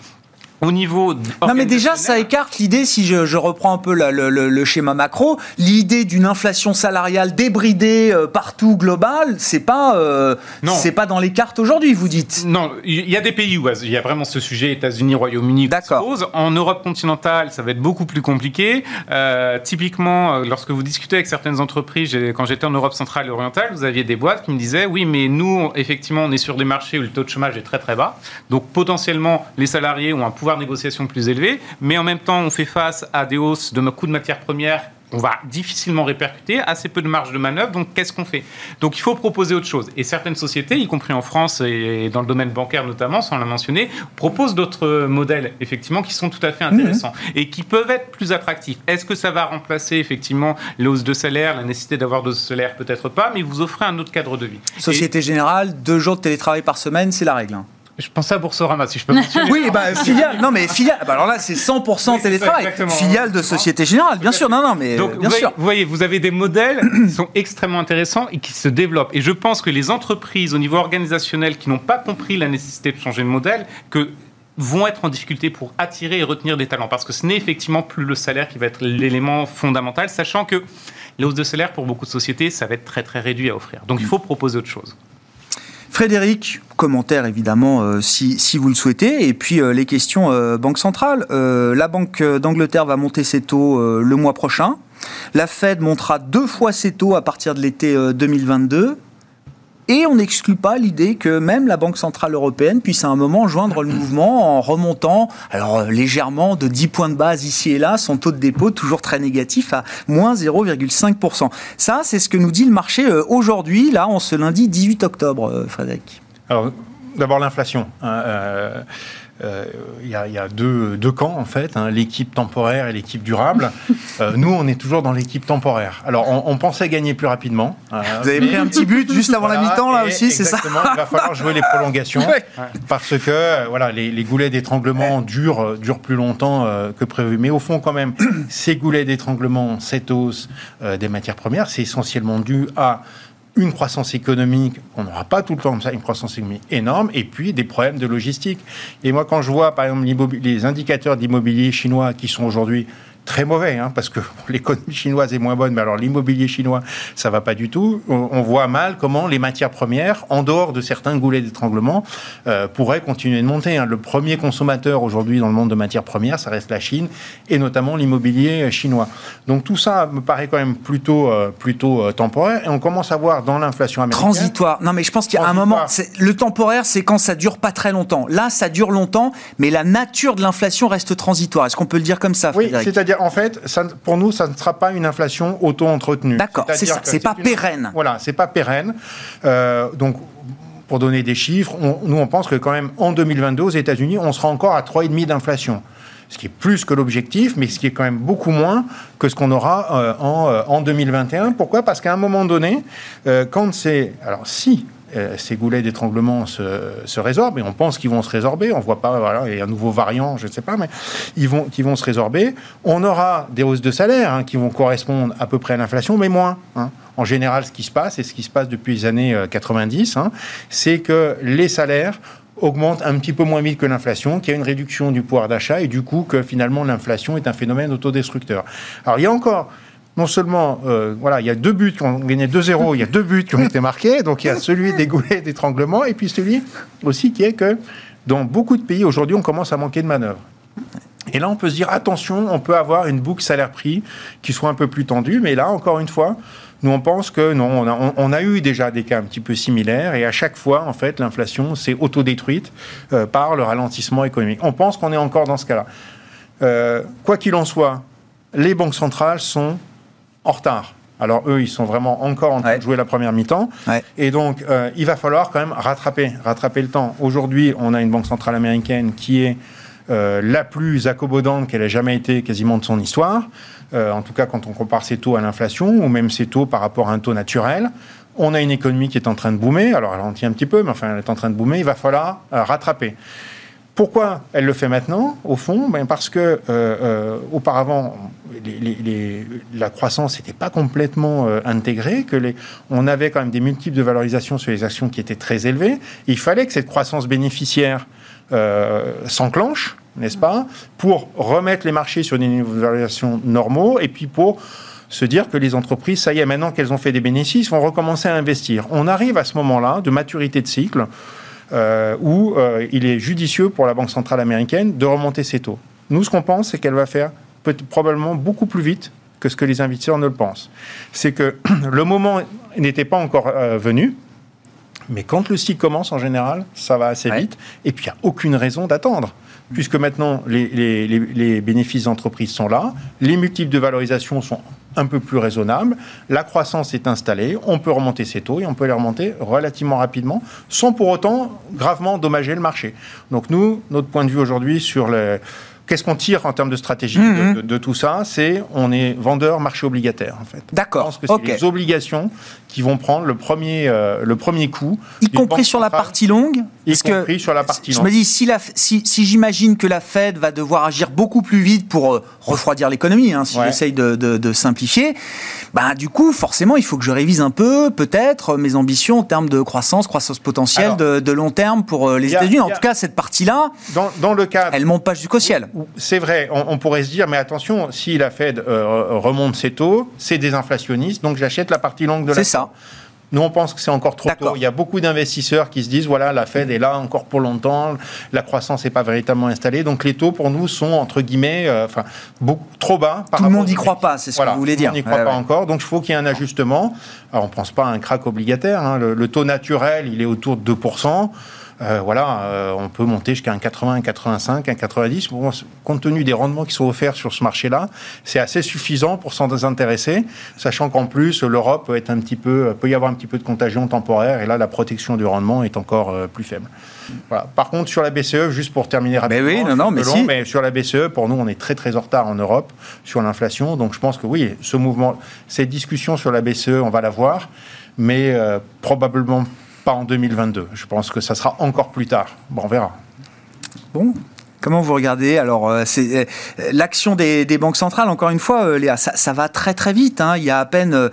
Au niveau. Non, mais déjà, ça écarte l'idée, si je, reprends un peu le, schéma macro, l'idée d'une inflation salariale débridée euh, partout globale, c'est pas, euh, c'est pas dans les cartes aujourd'hui, vous dites. Non, il y a des pays où il y a vraiment ce sujet, États-Unis, Royaume-Uni, D'accord. En Europe continentale, ça va être beaucoup plus compliqué. Euh, typiquement, lorsque vous discutez avec certaines entreprises, quand j'étais en Europe centrale et orientale, vous aviez des boîtes qui me disaient, oui, mais nous, effectivement, on est sur des marchés où le taux de chômage est très très bas. Donc potentiellement, les salariés ont un pouvoir de négociation plus élevé, mais en même temps, on fait face à des hausses de coûts de matières premières on va difficilement répercuter, assez peu de marge de manœuvre, donc qu'est-ce qu'on fait? Donc il faut proposer autre chose. Et certaines sociétés, y compris en France et dans le domaine bancaire notamment, sans la mentionner, proposent d'autres modèles, effectivement, qui sont tout à fait intéressants mmh. et qui peuvent être plus attractifs. Est-ce que ça va remplacer, effectivement, les hausses de salaire, la nécessité d'avoir de salaire Peut-être pas, mais vous offrez un autre cadre de vie. Société Générale, deux jours de télétravail par semaine, c'est la règle. Hein. Je pensais à Boursorama, si je peux Oui, bah, filiale. Non, mais filiale. Bah, alors là, c'est 100% télétravail. filiale de Société Générale, bien sûr. Non, non, mais Donc, bien vous sûr. Voyez, vous voyez, vous avez des modèles qui sont extrêmement intéressants et qui se développent. Et je pense que les entreprises, au niveau organisationnel, qui n'ont pas compris la nécessité de changer de modèle, que vont être en difficulté pour attirer et retenir des talents. Parce que ce n'est effectivement plus le salaire qui va être l'élément fondamental, sachant que les hausses de salaire, pour beaucoup de sociétés, ça va être très, très réduit à offrir. Donc, il faut proposer autre chose. Frédéric, commentaire évidemment euh, si, vous le souhaitez. Et puis euh, les questions euh, Banque centrale. la Banque d'Angleterre va monter ses taux le mois prochain. La Fed montera deux fois ses taux à partir de l'été 2022. Et on n'exclut pas l'idée que même la Banque Centrale Européenne puisse à un moment joindre le mouvement en remontant, alors euh, légèrement, de 10 points de base ici et là, son taux de dépôt toujours très négatif à moins 0,5%. Ça, c'est ce que nous dit le marché euh, aujourd'hui, là, en ce lundi 18 octobre, euh, Frédéric. Alors, d'abord l'inflation. Hein, il y, a deux, deux, camps en fait, hein, l'équipe temporaire et l'équipe durable. Euh, nous, on est toujours dans l'équipe temporaire. Alors, on, pensait gagner plus rapidement. Euh, Vous avez pris un petit but juste avant la mi-temps là aussi, c'est ça Il va falloir jouer les prolongations parce que voilà, les, goulets d'étranglement durent, durent plus longtemps que prévu. Mais au fond, quand même, ces goulets d'étranglement, cette hausse des matières premières, c'est essentiellement dû à une croissance économique, on n'aura pas tout le temps comme ça, une croissance économique énorme, et puis des problèmes de logistique. Et moi, quand je vois, par exemple, les indicateurs d'immobilier chinois qui sont aujourd'hui très mauvais, hein, parce que l'économie chinoise est moins bonne, mais alors l'immobilier chinois, ça va pas du tout. On, voit mal comment les matières premières, en dehors de certains goulets d'étranglement, euh, pourraient continuer de monter. Hein. Le premier consommateur aujourd'hui dans le monde de matières premières, ça reste la Chine, et notamment l'immobilier chinois. Donc tout ça me paraît quand même plutôt, euh, plutôt euh, temporaire, et on commence à voir dans l'inflation américaine... Transitoire. Non, mais je pense qu'il y a un moment... Le temporaire, c'est quand ça dure pas très longtemps. Là, ça dure longtemps, mais la nature de l'inflation reste transitoire. Est-ce qu'on peut le dire comme ça, Oui, c'est-à-dire en fait, pour nous, ça ne sera pas une inflation auto-entretenue. D'accord, c'est ça, c'est pas pérenne. Voilà, c'est pas pérenne. Euh, donc, pour donner des chiffres, nous, on pense que quand même, en 2022, aux États-Unis, on sera encore à 3,5 d'inflation ce qui est plus que l'objectif, mais ce qui est quand même beaucoup moins que ce qu'on aura euh, en, euh, en, 2021. Pourquoi? Parce qu'à un moment donné, quand c'est... Alors si euh, ces goulets d'étranglement se, résorbent, et on pense qu'ils vont se résorber, on voit pas, voilà, il y a un nouveau variant, je ne sais pas, mais ils vont, qui vont se résorber. On aura des hausses de salaire hein, qui vont correspondre à peu près à l'inflation, mais moins. Hein. En général, ce qui se passe, et ce qui se passe depuis les années 90, euh, hein, c'est que les salaires augmentent un petit peu moins vite que l'inflation, qu'il y a une réduction du pouvoir d'achat et du coup que finalement l'inflation est un phénomène autodestructeur. Alors il y a encore non seulement, euh, voilà, il y a deux buts qui ont gagné 2-0, il y a deux buts qui ont été marqués, donc il y a celui des goulets d'étranglement, et puis celui aussi qui est que dans beaucoup de pays, aujourd'hui, on commence à manquer de manœuvre. Et là, on peut se dire, attention, on peut avoir une boucle salaire-prix qui soit un peu plus tendue, mais là, encore une fois, nous, on pense que non, on a, eu déjà des cas un petit peu similaires, et à chaque fois, en fait, l'inflation s'est autodétruite euh, par le ralentissement économique. On pense qu'on est encore dans ce cas-là. Euh, quoi qu'il en soit, les banques centrales sont en retard. Alors eux, ils sont vraiment encore en train de jouer la première mi-temps. Et donc, euh, il va falloir quand même rattraper, rattraper le temps. Aujourd'hui, on a une banque centrale américaine qui est euh, la plus accommodante qu'elle ait jamais été quasiment de son histoire. Euh, en tout cas, quand on compare ses taux à l'inflation, ou même ses taux par rapport à un taux naturel. On a une économie qui est en train de boomer. Alors, elle ralentit un petit peu, mais enfin, elle est en train de boomer. Il va falloir rattraper. Pourquoi elle le fait maintenant, au fond? Ben Parce que euh, euh, auparavant, la croissance n'était pas complètement euh, intégrée, que les, on avait quand même des multiples de valorisation sur les actions qui étaient très élevés. il fallait que cette croissance bénéficiaire s'enclenche, n'est-ce pas, pour remettre les marchés sur des niveaux de valorisation normaux et puis pour se dire que les entreprises, ça y est, maintenant qu'elles ont fait des bénéfices, vont recommencer à investir. On arrive à ce moment-là de maturité de cycle euh, où euh, il est judicieux pour la Banque centrale américaine de remonter ses taux. Nous, ce qu'on pense, c'est qu'elle va faire peut probablement beaucoup plus vite que ce que les investisseurs ne le pensent. C'est que le moment n'était pas encore euh, venu, mais quand le cycle commence, en général, ça va assez vite, et puis il n'y a aucune raison d'attendre puisque maintenant les, bénéfices d'entreprise sont là, les multiples de valorisation sont un peu plus raisonnable. La croissance est installée, on peut remonter ses taux et on peut les remonter relativement rapidement sans pour autant gravement endommager le marché. Donc nous, notre point de vue aujourd'hui sur les Qu'est-ce qu'on tire en termes de stratégie de, mhm. tout ça C'est on est vendeur marché obligataire en fait. D'accord. Je pense que c'est les obligations qui vont prendre le premier, euh, le premier coup. Y compris sur la partie longue Y compris sur la partie longue. Je me dis, si, si, si j'imagine que la Fed va devoir agir beaucoup plus vite pour euh, refroidir l'économie, hein, si j'essaye de, de, de, simplifier, bah, du coup, forcément, il faut que je révise un peu, peut-être, mes ambitions en termes de croissance, croissance potentielle de, de, long terme pour euh, les États-Unis. En tout cas, cette partie-là, dans, dans le cas, elle monte pas jusqu'au ciel. C'est vrai, on, pourrait se dire, mais attention, si la Fed euh, remonte ses taux, c'est désinflationniste, donc j'achète la partie longue de la C'est ça. Nous, on pense que c'est encore trop tôt. Il y a beaucoup d'investisseurs qui se disent, voilà, la Fed est là encore pour longtemps, la croissance n'est pas véritablement installée. Donc les taux, pour nous, sont, entre guillemets, euh, enfin, beaucoup, trop bas. Par Tout le monde n'y croit pas, c'est ce que vous voulez dire. Tout le monde n'y croit pas encore. Donc il faut qu'il y ait un ajustement. Alors, on ne pense pas à un crack obligataire. Hein. Le, le, taux naturel, il est autour de 2%. Euh, voilà, euh, on peut monter jusqu'à un 80, un 85, un 90. compte tenu des rendements qui sont offerts sur ce marché-là, c'est assez suffisant pour s'en désintéresser, sachant qu'en plus, l'Europe peut être un petit peu, peut y avoir un petit peu de contagion temporaire, et là, la protection du rendement est encore euh, plus faible. Par contre, sur la BCE, juste pour terminer rapidement, mais oui, non, non, mais, mais sur la BCE, pour nous, on est très très en retard en Europe sur l'inflation. Donc, je pense que oui, ce mouvement, cette discussion sur la BCE, on va la voir, mais probablement pas en 2022. Je pense que ça sera encore plus tard. Bon, on verra. Bon, Comment vous regardez Alors, euh, euh, l'action des, banques centrales. Encore une fois, euh, Léa, ça, va très très vite. Hein. Il y a à peine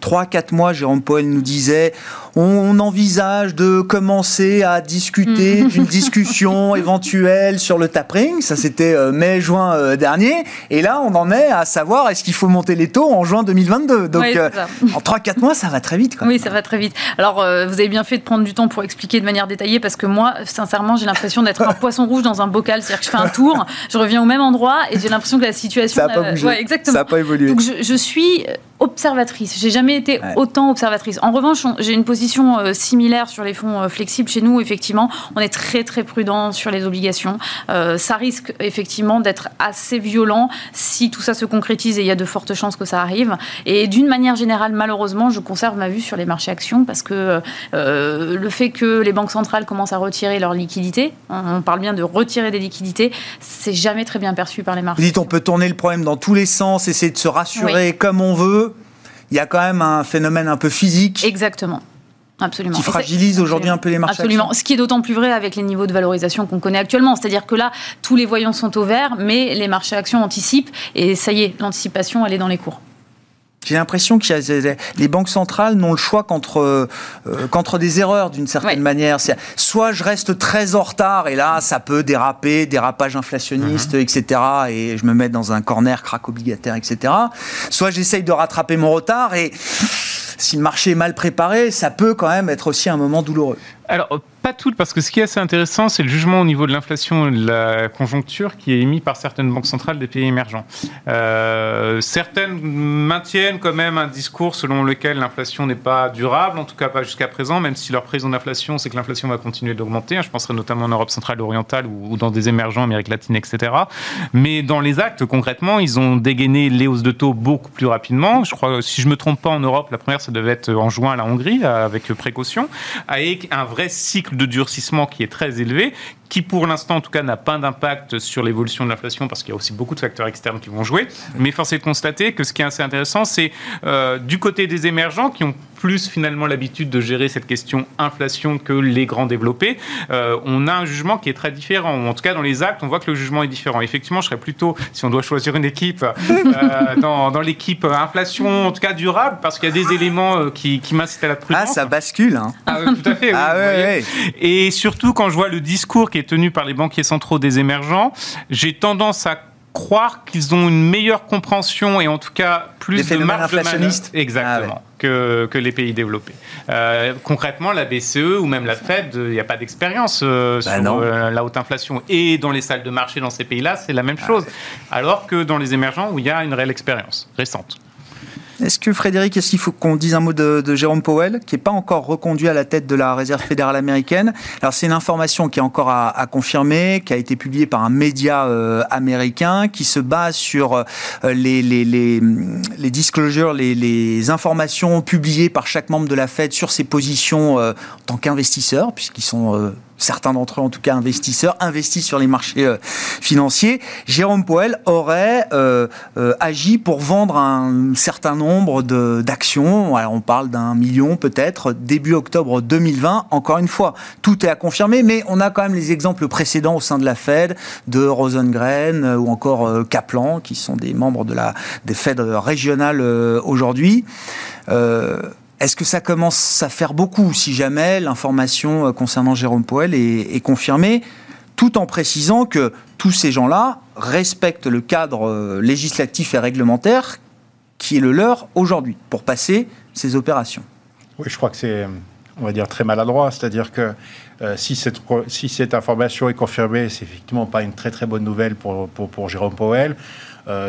trois, 4 mois, Jérôme Powell nous disait on envisage de commencer à discuter mm. d'une discussion éventuelle sur le tapering. Ça, c'était euh, mai-juin euh, dernier. Et là, on en est à savoir est-ce qu'il faut monter les taux en juin 2022. Donc, euh, en 3-4 mois, ça va très vite. Oui, ça va très vite. Alors, vous avez bien fait de prendre du temps pour expliquer de manière détaillée parce que moi, sincèrement, j'ai l'impression d'être un poisson rouge dans un bocal. C'est-à-dire que je fais un tour, je reviens au même endroit et j'ai l'impression que la situation. Ça n'a pas bougé. exactement. Ça n'a pas évolué. Donc, je, je suis observatrice. J'ai jamais été autant observatrice. En revanche, j'ai une position euh, similaire sur les fonds euh, flexibles chez nous. Effectivement, on est très très prudent sur les obligations. Euh, ça risque effectivement d'être assez violent si tout ça se concrétise et il y a de fortes chances que ça arrive. Et d'une manière générale, malheureusement, je conserve ma vue sur les marchés actions parce que le fait que les banques centrales commencent à retirer leurs liquidités, on parle bien de retirer des liquidités, c'est jamais très bien perçu par les marchés. Vous dites on peut tourner le problème dans tous les sens, essayer de se rassurer comme on veut il y a quand même un phénomène un peu physique. Exactement. Absolument. Qui fragilise aujourd'hui un peu les marchés. Absolument. Ce qui est d'autant plus vrai avec les niveaux de valorisation qu'on connaît actuellement. C'est-à-dire que là, tous les voyants sont au vert, mais les marchés actions anticipent. Et ça y est, l'anticipation, elle est dans les cours. J'ai l'impression que les banques centrales n'ont le choix qu'entre euh, des erreurs d'une certaine manière. Soit je reste très en retard et là ça peut déraper, dérapage inflationniste, mhm. etc. Et je me mets dans un corner crack obligataire, etc. Soit j'essaye de rattraper mon retard et si le marché est mal préparé, ça peut quand même être aussi un moment douloureux. Alors pas tout, parce que ce qui est assez intéressant, c'est le jugement au niveau de l'inflation et de la conjoncture qui est émis par certaines banques centrales des pays émergents. Euh, certaines maintiennent quand même un discours selon lequel l'inflation n'est pas durable, en tout cas pas jusqu'à présent, même si leur prévision d'inflation, c'est que l'inflation va continuer d'augmenter. Je penserai notamment en Europe centrale orientale ou dans des émergents, Amérique latine, etc. Mais dans les actes, concrètement, ils ont dégainé les hausses de taux beaucoup plus rapidement. Je crois, si je me trompe pas, en Europe, la première, ça devait être en juin à la Hongrie, avec précaution, avec un vrai cycle de durcissement qui est très élevé, qui pour l'instant en tout cas n'a pas d'impact sur l'évolution de l'inflation parce qu'il y a aussi beaucoup de facteurs externes qui vont jouer. Mais force est de constater que ce qui est assez intéressant, c'est euh, du côté des émergents qui ont plus finalement l'habitude de gérer cette question inflation que les grands développés, euh, on a un jugement qui est très différent. En tout cas, dans les actes, on voit que le jugement est différent. Effectivement, je serais plutôt, si on doit choisir une équipe, euh, dans, dans l'équipe inflation, en tout cas durable, parce qu'il y a des éléments euh, qui, qui m'incitent à la prudence. Ah, ça bascule. Hein. Ah, tout à fait. Oui, ah, ouais, Et surtout, quand je vois le discours qui est tenu par les banquiers centraux des émergents, j'ai tendance à croire qu'ils ont une meilleure compréhension et en tout cas plus de marge de. Exactement. Ah que, que, les pays développés. Euh, concrètement, la BCE ou même la Fed, il n'y a pas d'expérience euh, bah sur euh, la haute inflation. Et dans les salles de marché dans ces pays-là, c'est la même ah chose. Alors que dans les émergents, où il y a une réelle expérience récente. Est-ce que Frédéric, est-ce qu'il faut qu'on dise un mot de, Jérôme Powell, qui n'est pas encore reconduit à la tête de la Réserve fédérale américaine? Alors c'est une information qui est encore à, confirmer, qui a été publiée par un média euh, américain, qui se base sur euh, les, les, disclosures, les, informations publiées par chaque membre de la Fed sur ses positions euh, en tant qu'investisseurs, puisqu'ils sont certains d'entre eux en tout cas investisseurs, investissent sur les marchés euh, financiers. Jérôme Poel aurait euh, euh, agi pour vendre un certain nombre d'actions. on parle d'un million peut-être début octobre 2020. Encore une fois, tout est à confirmer, mais on a quand même les exemples précédents au sein de la Fed de Rosengren ou encore Kaplan, qui sont des membres de la des Fed régionales aujourd'hui. Est-ce que ça commence à faire beaucoup si jamais l'information euh, concernant Jérôme Poel est, confirmée, tout en précisant que tous ces gens-là respectent le cadre euh, législatif et réglementaire qui est le leur aujourd'hui pour passer ces opérations? Oui, je crois que c'est, on va dire, très maladroit. C'est-à-dire que euh, si, cette, information est confirmée, c'est effectivement pas une très très bonne nouvelle pour, pour, Jérôme Powell.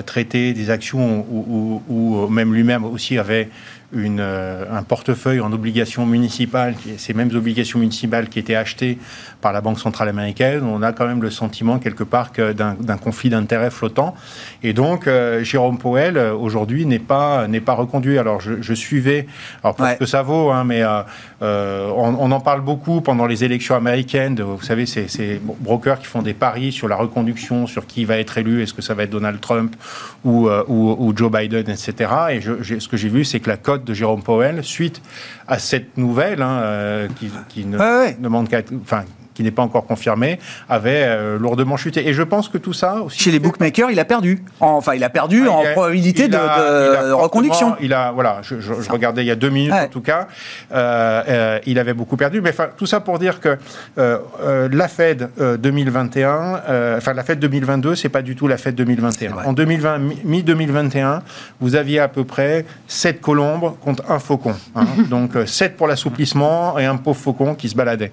traiter des actions où même lui-même aussi avait une, euh, un portefeuille en obligations municipales, ces mêmes obligations municipales qui étaient achetées par la Banque centrale américaine, on a quand même le sentiment quelque part d'un conflit d'intérêts flottant. Et donc, euh, Jérôme Powell, euh, aujourd'hui, n'est pas, pas reconduit. Alors, je, je suivais, alors pour ce que ça vaut, hein, mais euh, on, on, en parle beaucoup pendant les élections américaines. vous savez, ces, ces brokers qui font des paris sur la reconduction, sur qui va être élu, est-ce que ça va être Donald Trump ou, ou, ou Joe Biden, etc. Et je, ce que j'ai vu, c'est que la cote de Jérôme Powell, suite à cette nouvelle, hein, qui, qui, ne demande qu'à... Enfin, qui n'est pas encore confirmé, avait euh, lourdement chuté. Et je pense que tout ça aussi. Chez les bookmakers, il a perdu. Enfin, il a perdu ah, en probabilité de, reconduction. Il a, voilà, je, regardais il y a deux minutes en tout cas, euh, euh, il avait beaucoup perdu. Mais tout ça pour dire que la Fed 2021, enfin la Fed 2022, c'est pas du tout la Fed 2021. En 2020, mi-2021, vous aviez à peu près 7 colombes contre un faucon. Hein. Donc 7 pour l'assouplissement et un pauvre faucon qui se baladait.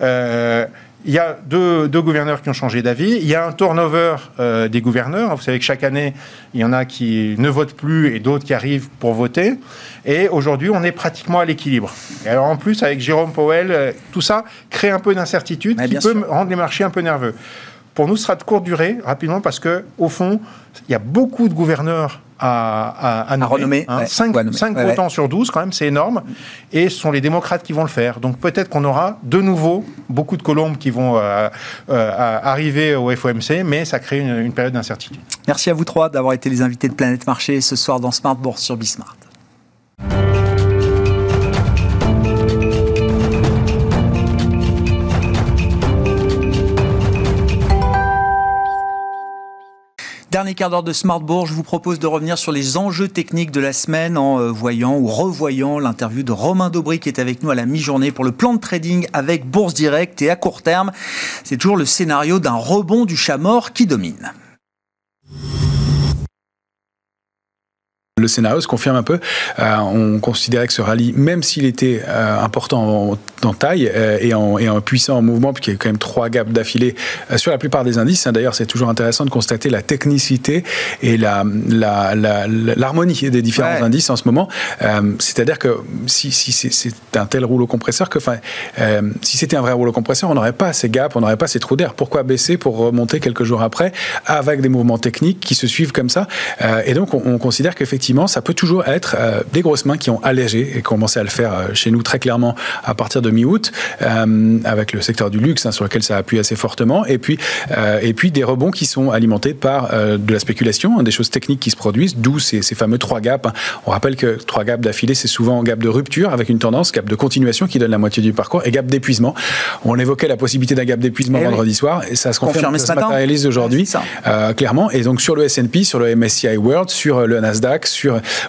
Euh, il y a deux, gouverneurs qui ont changé d'avis. Il y a un turnover euh, des gouverneurs. Vous savez que chaque année, il y en a qui ne votent plus et d'autres qui arrivent pour voter. Et aujourd'hui, on est pratiquement à l'équilibre. Et alors en plus, avec Jérôme Powell, euh, tout ça crée un peu d'incertitude qui peut rendre les marchés un peu nerveux. Pour nous, ce sera de courte durée, rapidement, parce que au fond, il y a beaucoup de gouverneurs à, à, renommer. 5, hein. votants sur 12, quand même, c'est énorme. Et ce sont les démocrates qui vont le faire. Donc peut-être qu'on aura de nouveau beaucoup de colombes qui vont euh, euh, arriver au FOMC, mais ça crée une, une période d'incertitude. Merci à vous trois d'avoir été les invités de Planète Marché ce soir dans Smart Bourse sur Bismart. Dernier quart d'heure de Smartbourg, je vous propose de revenir sur les enjeux techniques de la semaine en euh, voyant ou revoyant l'interview de Romain Daubry qui est avec nous à la mi-journée pour le plan de trading avec Bourse Direct et à court terme, c'est toujours le scénario d'un rebond du chat mort qui domine. Le scénario se confirme un peu. Euh, on considérait que ce rallye, même s'il était euh, important en, taille euh, et, en, et, en, puissant en mouvement, puisqu'il y a quand même trois gaps d'affilée sur la plupart des indices. Hein. D'ailleurs, c'est toujours intéressant de constater la technicité et l'harmonie la, des différents indices en ce moment. C'est-à-dire que si, si c'est un tel rouleau compresseur que, si c'était un vrai rouleau compresseur, on n'aurait pas ces gaps, on n'aurait pas ces trous d'air. Pourquoi baisser pour remonter quelques jours après avec des mouvements techniques qui se suivent comme ça? Et donc, on, on considère qu'effectivement effectivement, ça peut toujours être des grosses mains qui ont allégé et commencé à le faire chez nous très clairement à partir de mi-août, avec le secteur du luxe hein, sur lequel ça appuie assez fortement, et puis, et puis des rebonds qui sont alimentés par de la spéculation, hein, des choses techniques qui se produisent, d'où ces, ces, fameux trois gaps. Hein. On rappelle que trois gaps d'affilée, c'est souvent gap de rupture avec une tendance, gap de continuation qui donne la moitié du parcours et gap d'épuisement. On évoquait la possibilité d'un gap d'épuisement eh vendredi soir et ça se confirme, ça se matérialise aujourd'hui euh, clairement. Et donc sur le S&P, sur le MSCI World, sur le Nasdaq, sur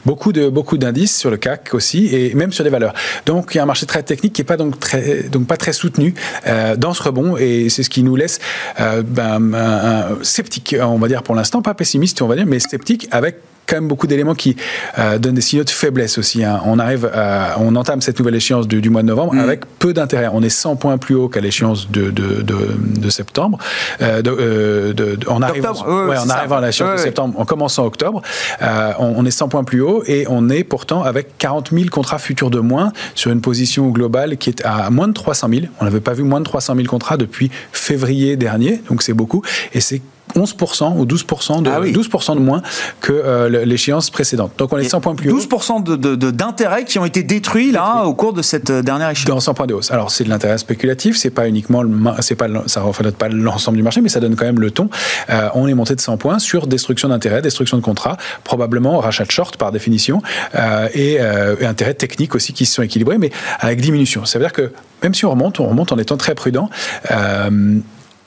beaucoup de beaucoup d'indices, sur le CAC aussi et même sur des valeurs. Donc il y a un marché très technique qui est pas donc très donc pas très soutenu euh, dans ce rebond et c'est ce qui nous laisse euh, ben, sceptique, on va dire pour l'instant, pas pessimiste, on va dire, mais sceptique avec quand même beaucoup d'éléments qui euh, donnent des signaux de faiblesse aussi. Hein. On arrive, on entame cette nouvelle échéance du, mois de novembre mm. avec peu d'intérêt. On est 100 points plus haut qu'à l'échéance de, de, septembre. Euh, euh, en arrivant, ouais, en arrivant à l'échéance de septembre, en commençant octobre, on, est 100 points plus haut et on est pourtant avec 40 000 contrats futurs de moins sur une position globale qui est à moins de 300 000. On n'avait pas vu moins de 300 000 contrats depuis février dernier, donc c'est beaucoup. Et c'est 11% ou 12% de, 12 ah de moins que euh, l'échéance précédente. Donc on est 100 points plus 12% d'intérêts qui ont été détruits là au cours de cette euh, dernière échéance. Dans 100 points de hausse. Alors c'est de l'intérêt spéculatif, c'est pas uniquement, c'est pas, ça ne reflète pas l'ensemble du marché, mais ça donne quand même le ton. Euh, on est monté de 100 points sur destruction d'intérêts, destruction de contrats, probablement rachat de short par définition, et, et intérêts techniques aussi qui se sont équilibrés, mais avec diminution. Ça veut dire que même si on remonte, on remonte en étant très prudent.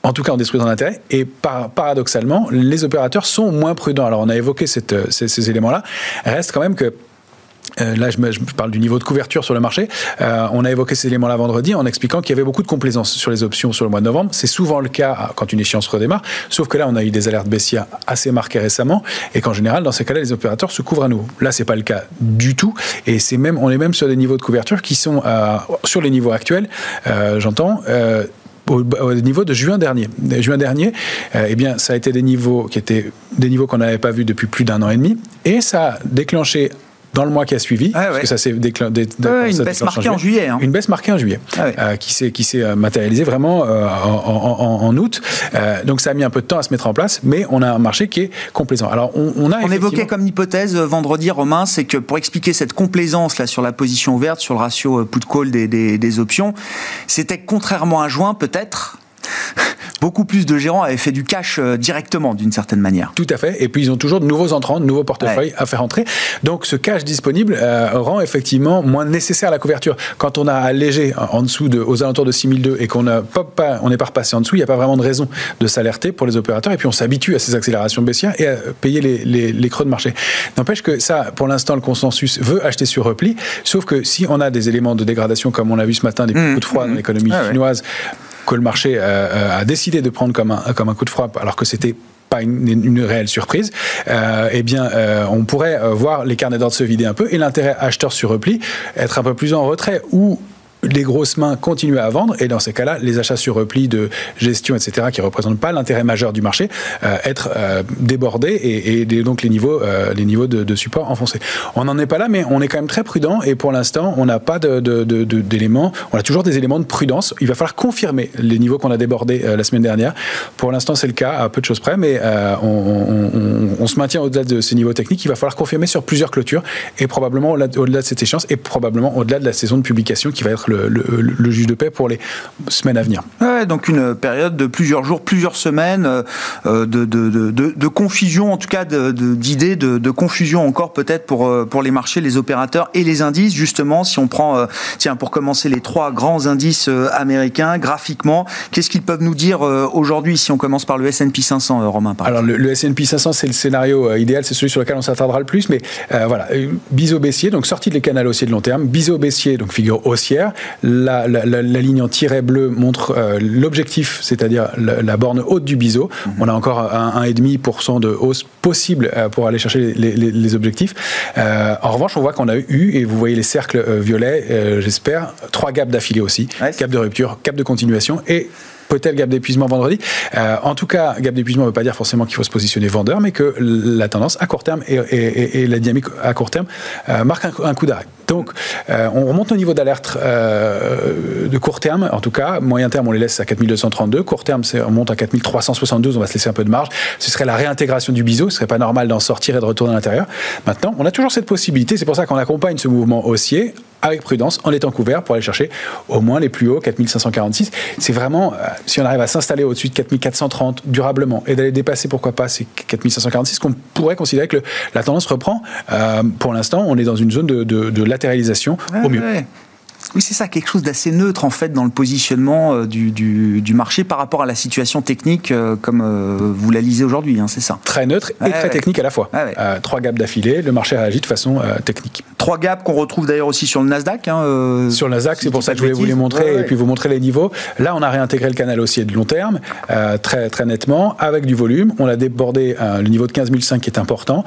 En tout cas en détruisant l'intérêt. Et paradoxalement, les opérateurs sont moins prudents. Alors on a évoqué euh, ces, éléments-là. Reste quand même que euh, là, je, parle du niveau de couverture sur le marché. Euh, on a évoqué ces éléments-là vendredi en expliquant qu'il y avait beaucoup de complaisance sur les options sur le mois de novembre. C'est souvent le cas quand une échéance redémarre, sauf que là, on a eu des alertes baissières assez marquées récemment et qu'en général, dans ces cas-là, les opérateurs se couvrent à nouveau. Là, c'est pas le cas du tout et c'est même, on est même sur des niveaux de couverture qui sont sur les niveaux actuels. J'entends au, niveau de juin dernier. Juin dernier, euh, eh bien, ça a été des niveaux qui étaient des niveaux qu'on n'avait pas vus depuis plus d'un an et demi, et ça a déclenché dans le mois qui a suivi, ah parce que ça s'est déclenché. une baisse marquée en juillet. Une baisse marquée en juillet, ah euh, qui s'est qui s'est euh, matérialisée vraiment euh, en, août. donc ça a mis un peu de temps à se mettre en place, mais on a un marché qui est complaisant. Alors on, a on évoquait comme hypothèse vendredi, Romain, c'est que pour expliquer cette complaisance là sur la position ouverte, sur le ratio put call des, des, des options, c'était contrairement à juin peut-être beaucoup plus de gérants avaient fait du cash euh, directement d'une certaine manière. Tout à fait. Et puis ils ont toujours de nouveaux entrants, de nouveaux portefeuilles à faire entrer. Donc ce cash disponible euh, rend effectivement moins nécessaire la couverture. Quand on a allégé en dessous de, aux alentours de 6002 et qu'on n'a pas, on n'est pas repassé en dessous, il n'y a pas vraiment de raison de s'alerter pour les opérateurs. Et puis on s'habitue à ces accélérations baissières et à payer les, les, creux de marché. N'empêche que ça, pour l'instant, le consensus veut acheter sur repli. Sauf que si on a des éléments de dégradation comme on a vu ce matin, des mmh. coups de froid dans mmh. l'économie ah chinoise, que le marché euh, euh, a décidé de prendre comme un, coup de froid, alors que c'était pas une, réelle surprise, euh, eh bien, on pourrait voir les carnets d'ordre se vider un peu et l'intérêt acheteur sur repli être un peu plus en retrait ou les grosses mains continuent à vendre et dans ces cas-là, les achats sur repli de gestion, etc., qui ne représentent pas l'intérêt majeur du marché, euh, être euh, débordés et, donc les niveaux, euh, les niveaux de, support enfoncés. On n'en est pas là, mais on est quand même très prudent et pour l'instant, on n'a pas d'éléments, on a toujours des éléments de prudence. Il va falloir confirmer les niveaux qu'on a débordés la semaine dernière. Pour l'instant, c'est le cas à peu de choses près, mais on, se maintient au-delà de ces niveaux techniques. Il va falloir confirmer sur plusieurs clôtures et probablement au-delà de cette échéance et probablement au-delà de la saison de publication qui va être le, juge de paix pour les semaines à venir. donc une période de plusieurs jours, plusieurs semaines euh, de, de, confusion, en tout cas d'idées, de, confusion encore peut-être pour, euh, pour les marchés, les opérateurs et les indices. Justement, si on prend, euh, tiens, pour commencer, les trois grands indices américains, graphiquement, qu'est-ce qu'ils peuvent nous dire aujourd'hui si on commence par le S&P 500, Romain Alors le, S&P 500, c'est le scénario idéal, c'est celui sur lequel on s'attardera le plus, mais voilà, biseau baissier, donc sortie des canaux haussiers de long terme, biseau baissier, donc figure haussière, la, ligne en tiret bleu montre euh, l'objectif, c'est-à-dire la, borne haute du biseau. Mhm. On a encore un 1,5% de hausse possible euh, pour aller chercher les, objectifs. Euh, en revanche, on voit qu'on a eu, et vous voyez les cercles violets, j'espère, trois gaps d'affilée aussi. cap de rupture, cap de continuation et peut-être gap d'épuisement vendredi. en tout cas, gap d'épuisement ne veut pas dire forcément qu'il faut se positionner vendeur, mais que la tendance à court terme et, la dynamique à court terme marquent un, coup d'arrêt. Donc, on remonte au niveau d'alerte de court terme, en tout cas. Moyen terme, on les laisse à 4232. Court terme, on monte à 4372. On va se laisser un peu de marge. Ce serait la réintégration du biseau. Ce serait pas normal d'en sortir et de retourner à l'intérieur. Maintenant, on a toujours cette possibilité. C'est pour ça qu'on accompagne ce mouvement haussier avec prudence, en étant couvert pour aller chercher au moins les plus hauts, 4546. C'est vraiment, euh, si on arrive à s'installer au-dessus de 4430 durablement et d'aller dépasser, pourquoi pas, ces 4546, qu'on pourrait considérer que la tendance reprend. Euh, pour l'instant, on est dans une zone de, latéralisation au mieux. Oui, c'est ça, quelque chose d'assez neutre en fait dans le positionnement euh, du, du, marché par rapport à la situation technique euh, comme euh, vous la lisez aujourd'hui, hein, c'est ça Très neutre et très technique à la fois. trois gaps d'affilée, le marché réagit de façon technique. Trois gaps qu'on retrouve d'ailleurs aussi sur le Nasdaq. Hein, sur le Nasdaq, c'est pour ça que je voulais vous les montrer et puis vous montrer les niveaux. Là, on a réintégré le canal haussier de long terme très, très nettement avec du volume. On a débordé le niveau de 15 500 qui est important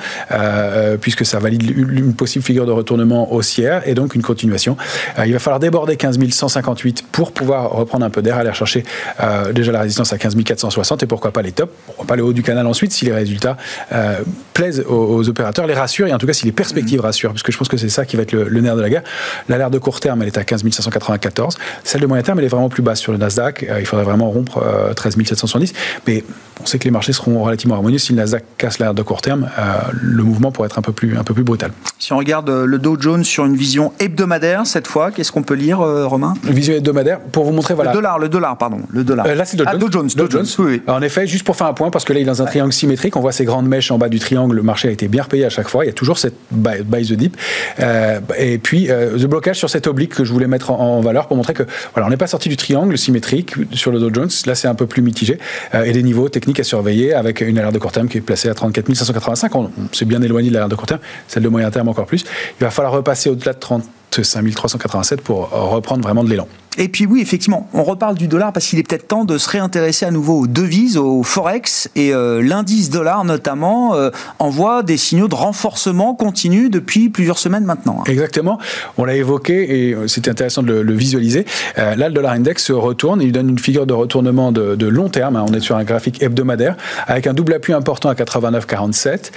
puisque ça valide une possible figure de retournement haussière et donc une continuation. il va falloir déborder 15 158 pour pouvoir reprendre un peu d'air, aller chercher euh, déjà la résistance à 15 460 et pourquoi pas les tops, pourquoi pas le haut du canal ensuite si les résultats euh, plaisent aux, opérateurs, les rassurent et en tout cas si les perspectives rassurent, parce que je pense que c'est ça qui va être le, nerf de la guerre. L'alerte de court terme, elle est à 15 594. Celle de moyen terme, elle est vraiment plus basse sur le Nasdaq. Euh, il faudrait vraiment rompre 13 770. Mais on sait que les marchés seront relativement harmonieux. Si le Nasdaq casse l'alerte de court terme, le mouvement pourrait être un peu plus, un peu plus brutal. Si on regarde le Dow Jones sur une vision hebdomadaire cette fois, qu'est-ce qu'on peut lire, euh, Romain Vision hebdomadaire, pour vous montrer, voilà. Le dollar, le dollar, pardon. Le dollar. Euh, là, c'est Dow ah, Jones. Dow Jones, Oui, en effet, juste pour faire un point, parce que là, il est dans un triangle symétrique, on voit ces grandes mèches en bas du triangle, le marché a été bien repayé à chaque fois, il y a toujours cette buy, the dip. Euh, et puis, le blocage sur cette oblique que je voulais mettre en, valeur pour montrer que, voilà, on n'est pas sorti du triangle symétrique sur le Dow Jones, là, c'est un peu plus mitigé, et des niveaux techniques à surveiller avec une alerte de court terme qui est placée à 34 585. On, on s'est bien éloigné de l'alerte de court terme, celle de moyen terme encore plus. Il va falloir repasser au-delà de 30 5387 pour reprendre vraiment de l'élan. Et puis oui, effectivement, on reparle du dollar parce qu'il est peut-être temps de se réintéresser à nouveau aux devises, au forex et euh, l'indice dollar notamment euh, envoie des signaux de renforcement continu depuis plusieurs semaines maintenant. Hein. Exactement, on l'a évoqué et euh, c'était intéressant de le, visualiser. là, le dollar index se retourne, il donne une figure de retournement de, long terme. Hein. on est sur un graphique hebdomadaire avec un double appui important à 89,47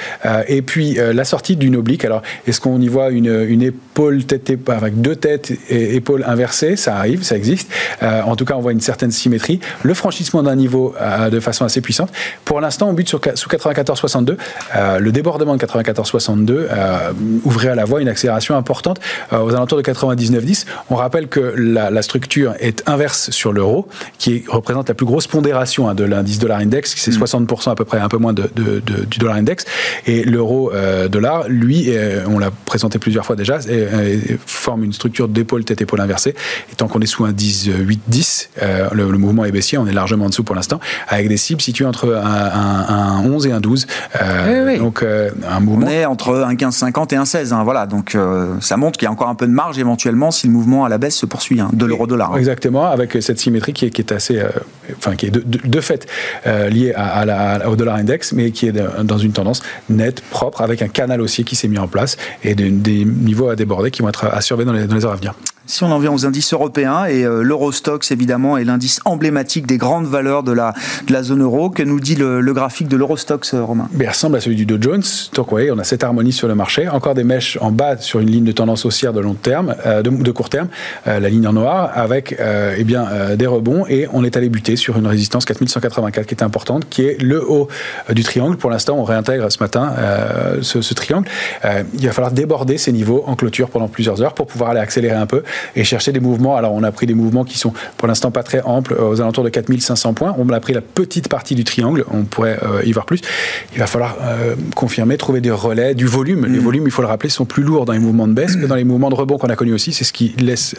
et puis la sortie d'une oblique. Alors, est-ce qu'on y voit une, une épaule tête avec deux têtes et épaules inversées Ça arrive ça existe. Euh, en tout cas, on voit une certaine symétrie. Le franchissement d'un niveau euh, de façon assez puissante. Pour l'instant, on bute sur, sous 94,62. Euh, le débordement de 94,62 ouvrait à la voie une accélération importante aux alentours de 99,10. On rappelle que la, structure est inverse sur l'euro, qui représente la plus grosse pondération hein, de l'indice dollar index, c'est 60% mm. à peu près, un peu moins de, du dollar index. Et l'euro dollar, lui, on l'a présenté plusieurs fois déjà, forme une structure d'épaule tête épaule inversée. Et tant qu'on est sous un 10-8-10. Euh, le, mouvement est baissier, on est largement en dessous pour l'instant, avec des cibles situées entre un, 11 et un 12. Euh, donc euh, un mouvement. On est entre un 15-50 et un 16. Hein, voilà, donc ça montre qu'il y a encore un peu de marge éventuellement si le mouvement à la baisse se poursuit hein, de l'euro-dollar. Hein. Exactement, avec cette symétrie qui est, qui est assez, enfin qui est de, fait liée à, la, au dollar index, mais qui est dans une tendance nette, propre, avec un canal haussier qui s'est mis en place et des niveaux à déborder qui vont être à dans les heures à venir. Si on en vient aux indices européens, et euh, l'Eurostox évidemment est l'indice emblématique des grandes valeurs de la, zone euro, que nous dit le, graphique de l'Eurostox, euh, Romain? Il ressemble à celui du Dow Jones. Donc oui, on a cette harmonie sur le marché. Encore des mèches en bas sur une ligne de tendance haussière de long terme, euh, de, court terme, la ligne en noir, avec eh bien, des rebonds, et on est allé buter sur une résistance 4184 qui est importante, qui est le haut du triangle. Pour l'instant, on réintègre ce matin ce, triangle. il va falloir déborder ces niveaux en clôture pendant plusieurs heures pour pouvoir aller accélérer un peu et chercher des mouvements. Alors, on a pris des mouvements qui sont pour l'instant pas très amples, euh, aux alentours de 4500 points. On a pris la petite partie du triangle, on pourrait euh, y voir plus. Il va falloir euh, confirmer, trouver des relais, du volume. Les mm. volumes, il faut le rappeler, sont plus lourds dans les mouvements de baisse que dans les mouvements de rebond qu'on a connus aussi. C'est ce qui laisse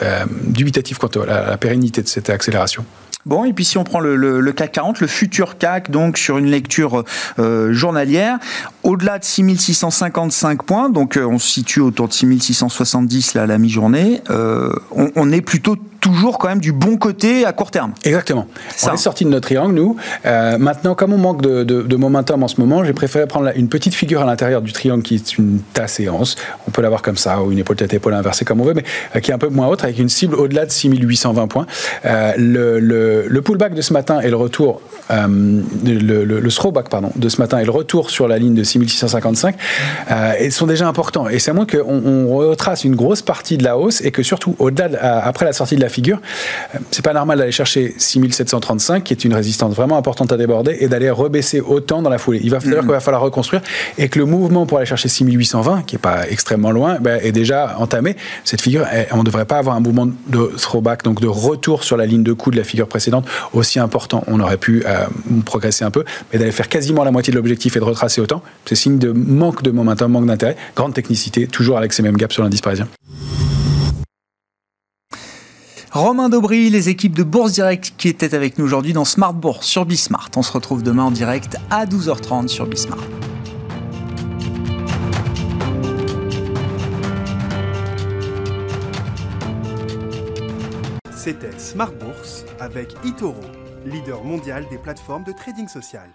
dubitatif quant à la pérennité de cette accélération. Bon, et puis si on prend le, CAC 40, le futur CAC, donc sur une lecture euh, journalière, au-delà de 6655 points, donc euh, on se situe autour de 6670 là, à la mi-journée, euh, on, est plutôt toujours quand même du bon côté à court terme. Exactement. Ça. On est sorti de notre triangle, nous. Euh, maintenant, comme on manque de, de, de, momentum en ce moment, j'ai préféré prendre une petite figure à l'intérieur du triangle qui est une tasse séance. On peut l'avoir comme ça, ou une épaule tête épaule inversée comme on veut, mais euh, qui est un peu moins haute, avec une cible au-delà de 6820 points. Euh, le, le, le, pullback de ce matin et le retour, le, le, throwback pardon, de ce matin et le retour sur la ligne de 6655 euh, sont déjà importants. Et c'est à moins qu'on on retrace une grosse partie de la hausse et que surtout, au-delà, après la sortie de la figure, c'est pas normal d'aller chercher 6735, qui est une résistance vraiment importante à déborder, et d'aller rebaisser autant dans la foulée. Il va falloir qu'il va falloir reconstruire et que le mouvement pour aller chercher 6820, qui est pas extrêmement loin, ben, est déjà entamé. Cette figure, on ne devrait pas avoir un mouvement de throwback, donc de retour sur la ligne de coup de la figure précédente aussi important. On aurait pu euh, progresser un peu, mais d'aller faire quasiment la moitié de l'objectif et de retracer autant, c'est signe de manque de momentum, manque d'intérêt, grande technicité, toujours avec ces mêmes gaps sur l'indice parisien. Romain Daubry, les équipes de Bourse Direct qui étaient avec nous aujourd'hui dans Smart Bourse sur Bismart. On se retrouve demain en direct à 12h30 sur Bismart. C'était Smart Bourse avec Itoro, leader mondial des plateformes de trading social.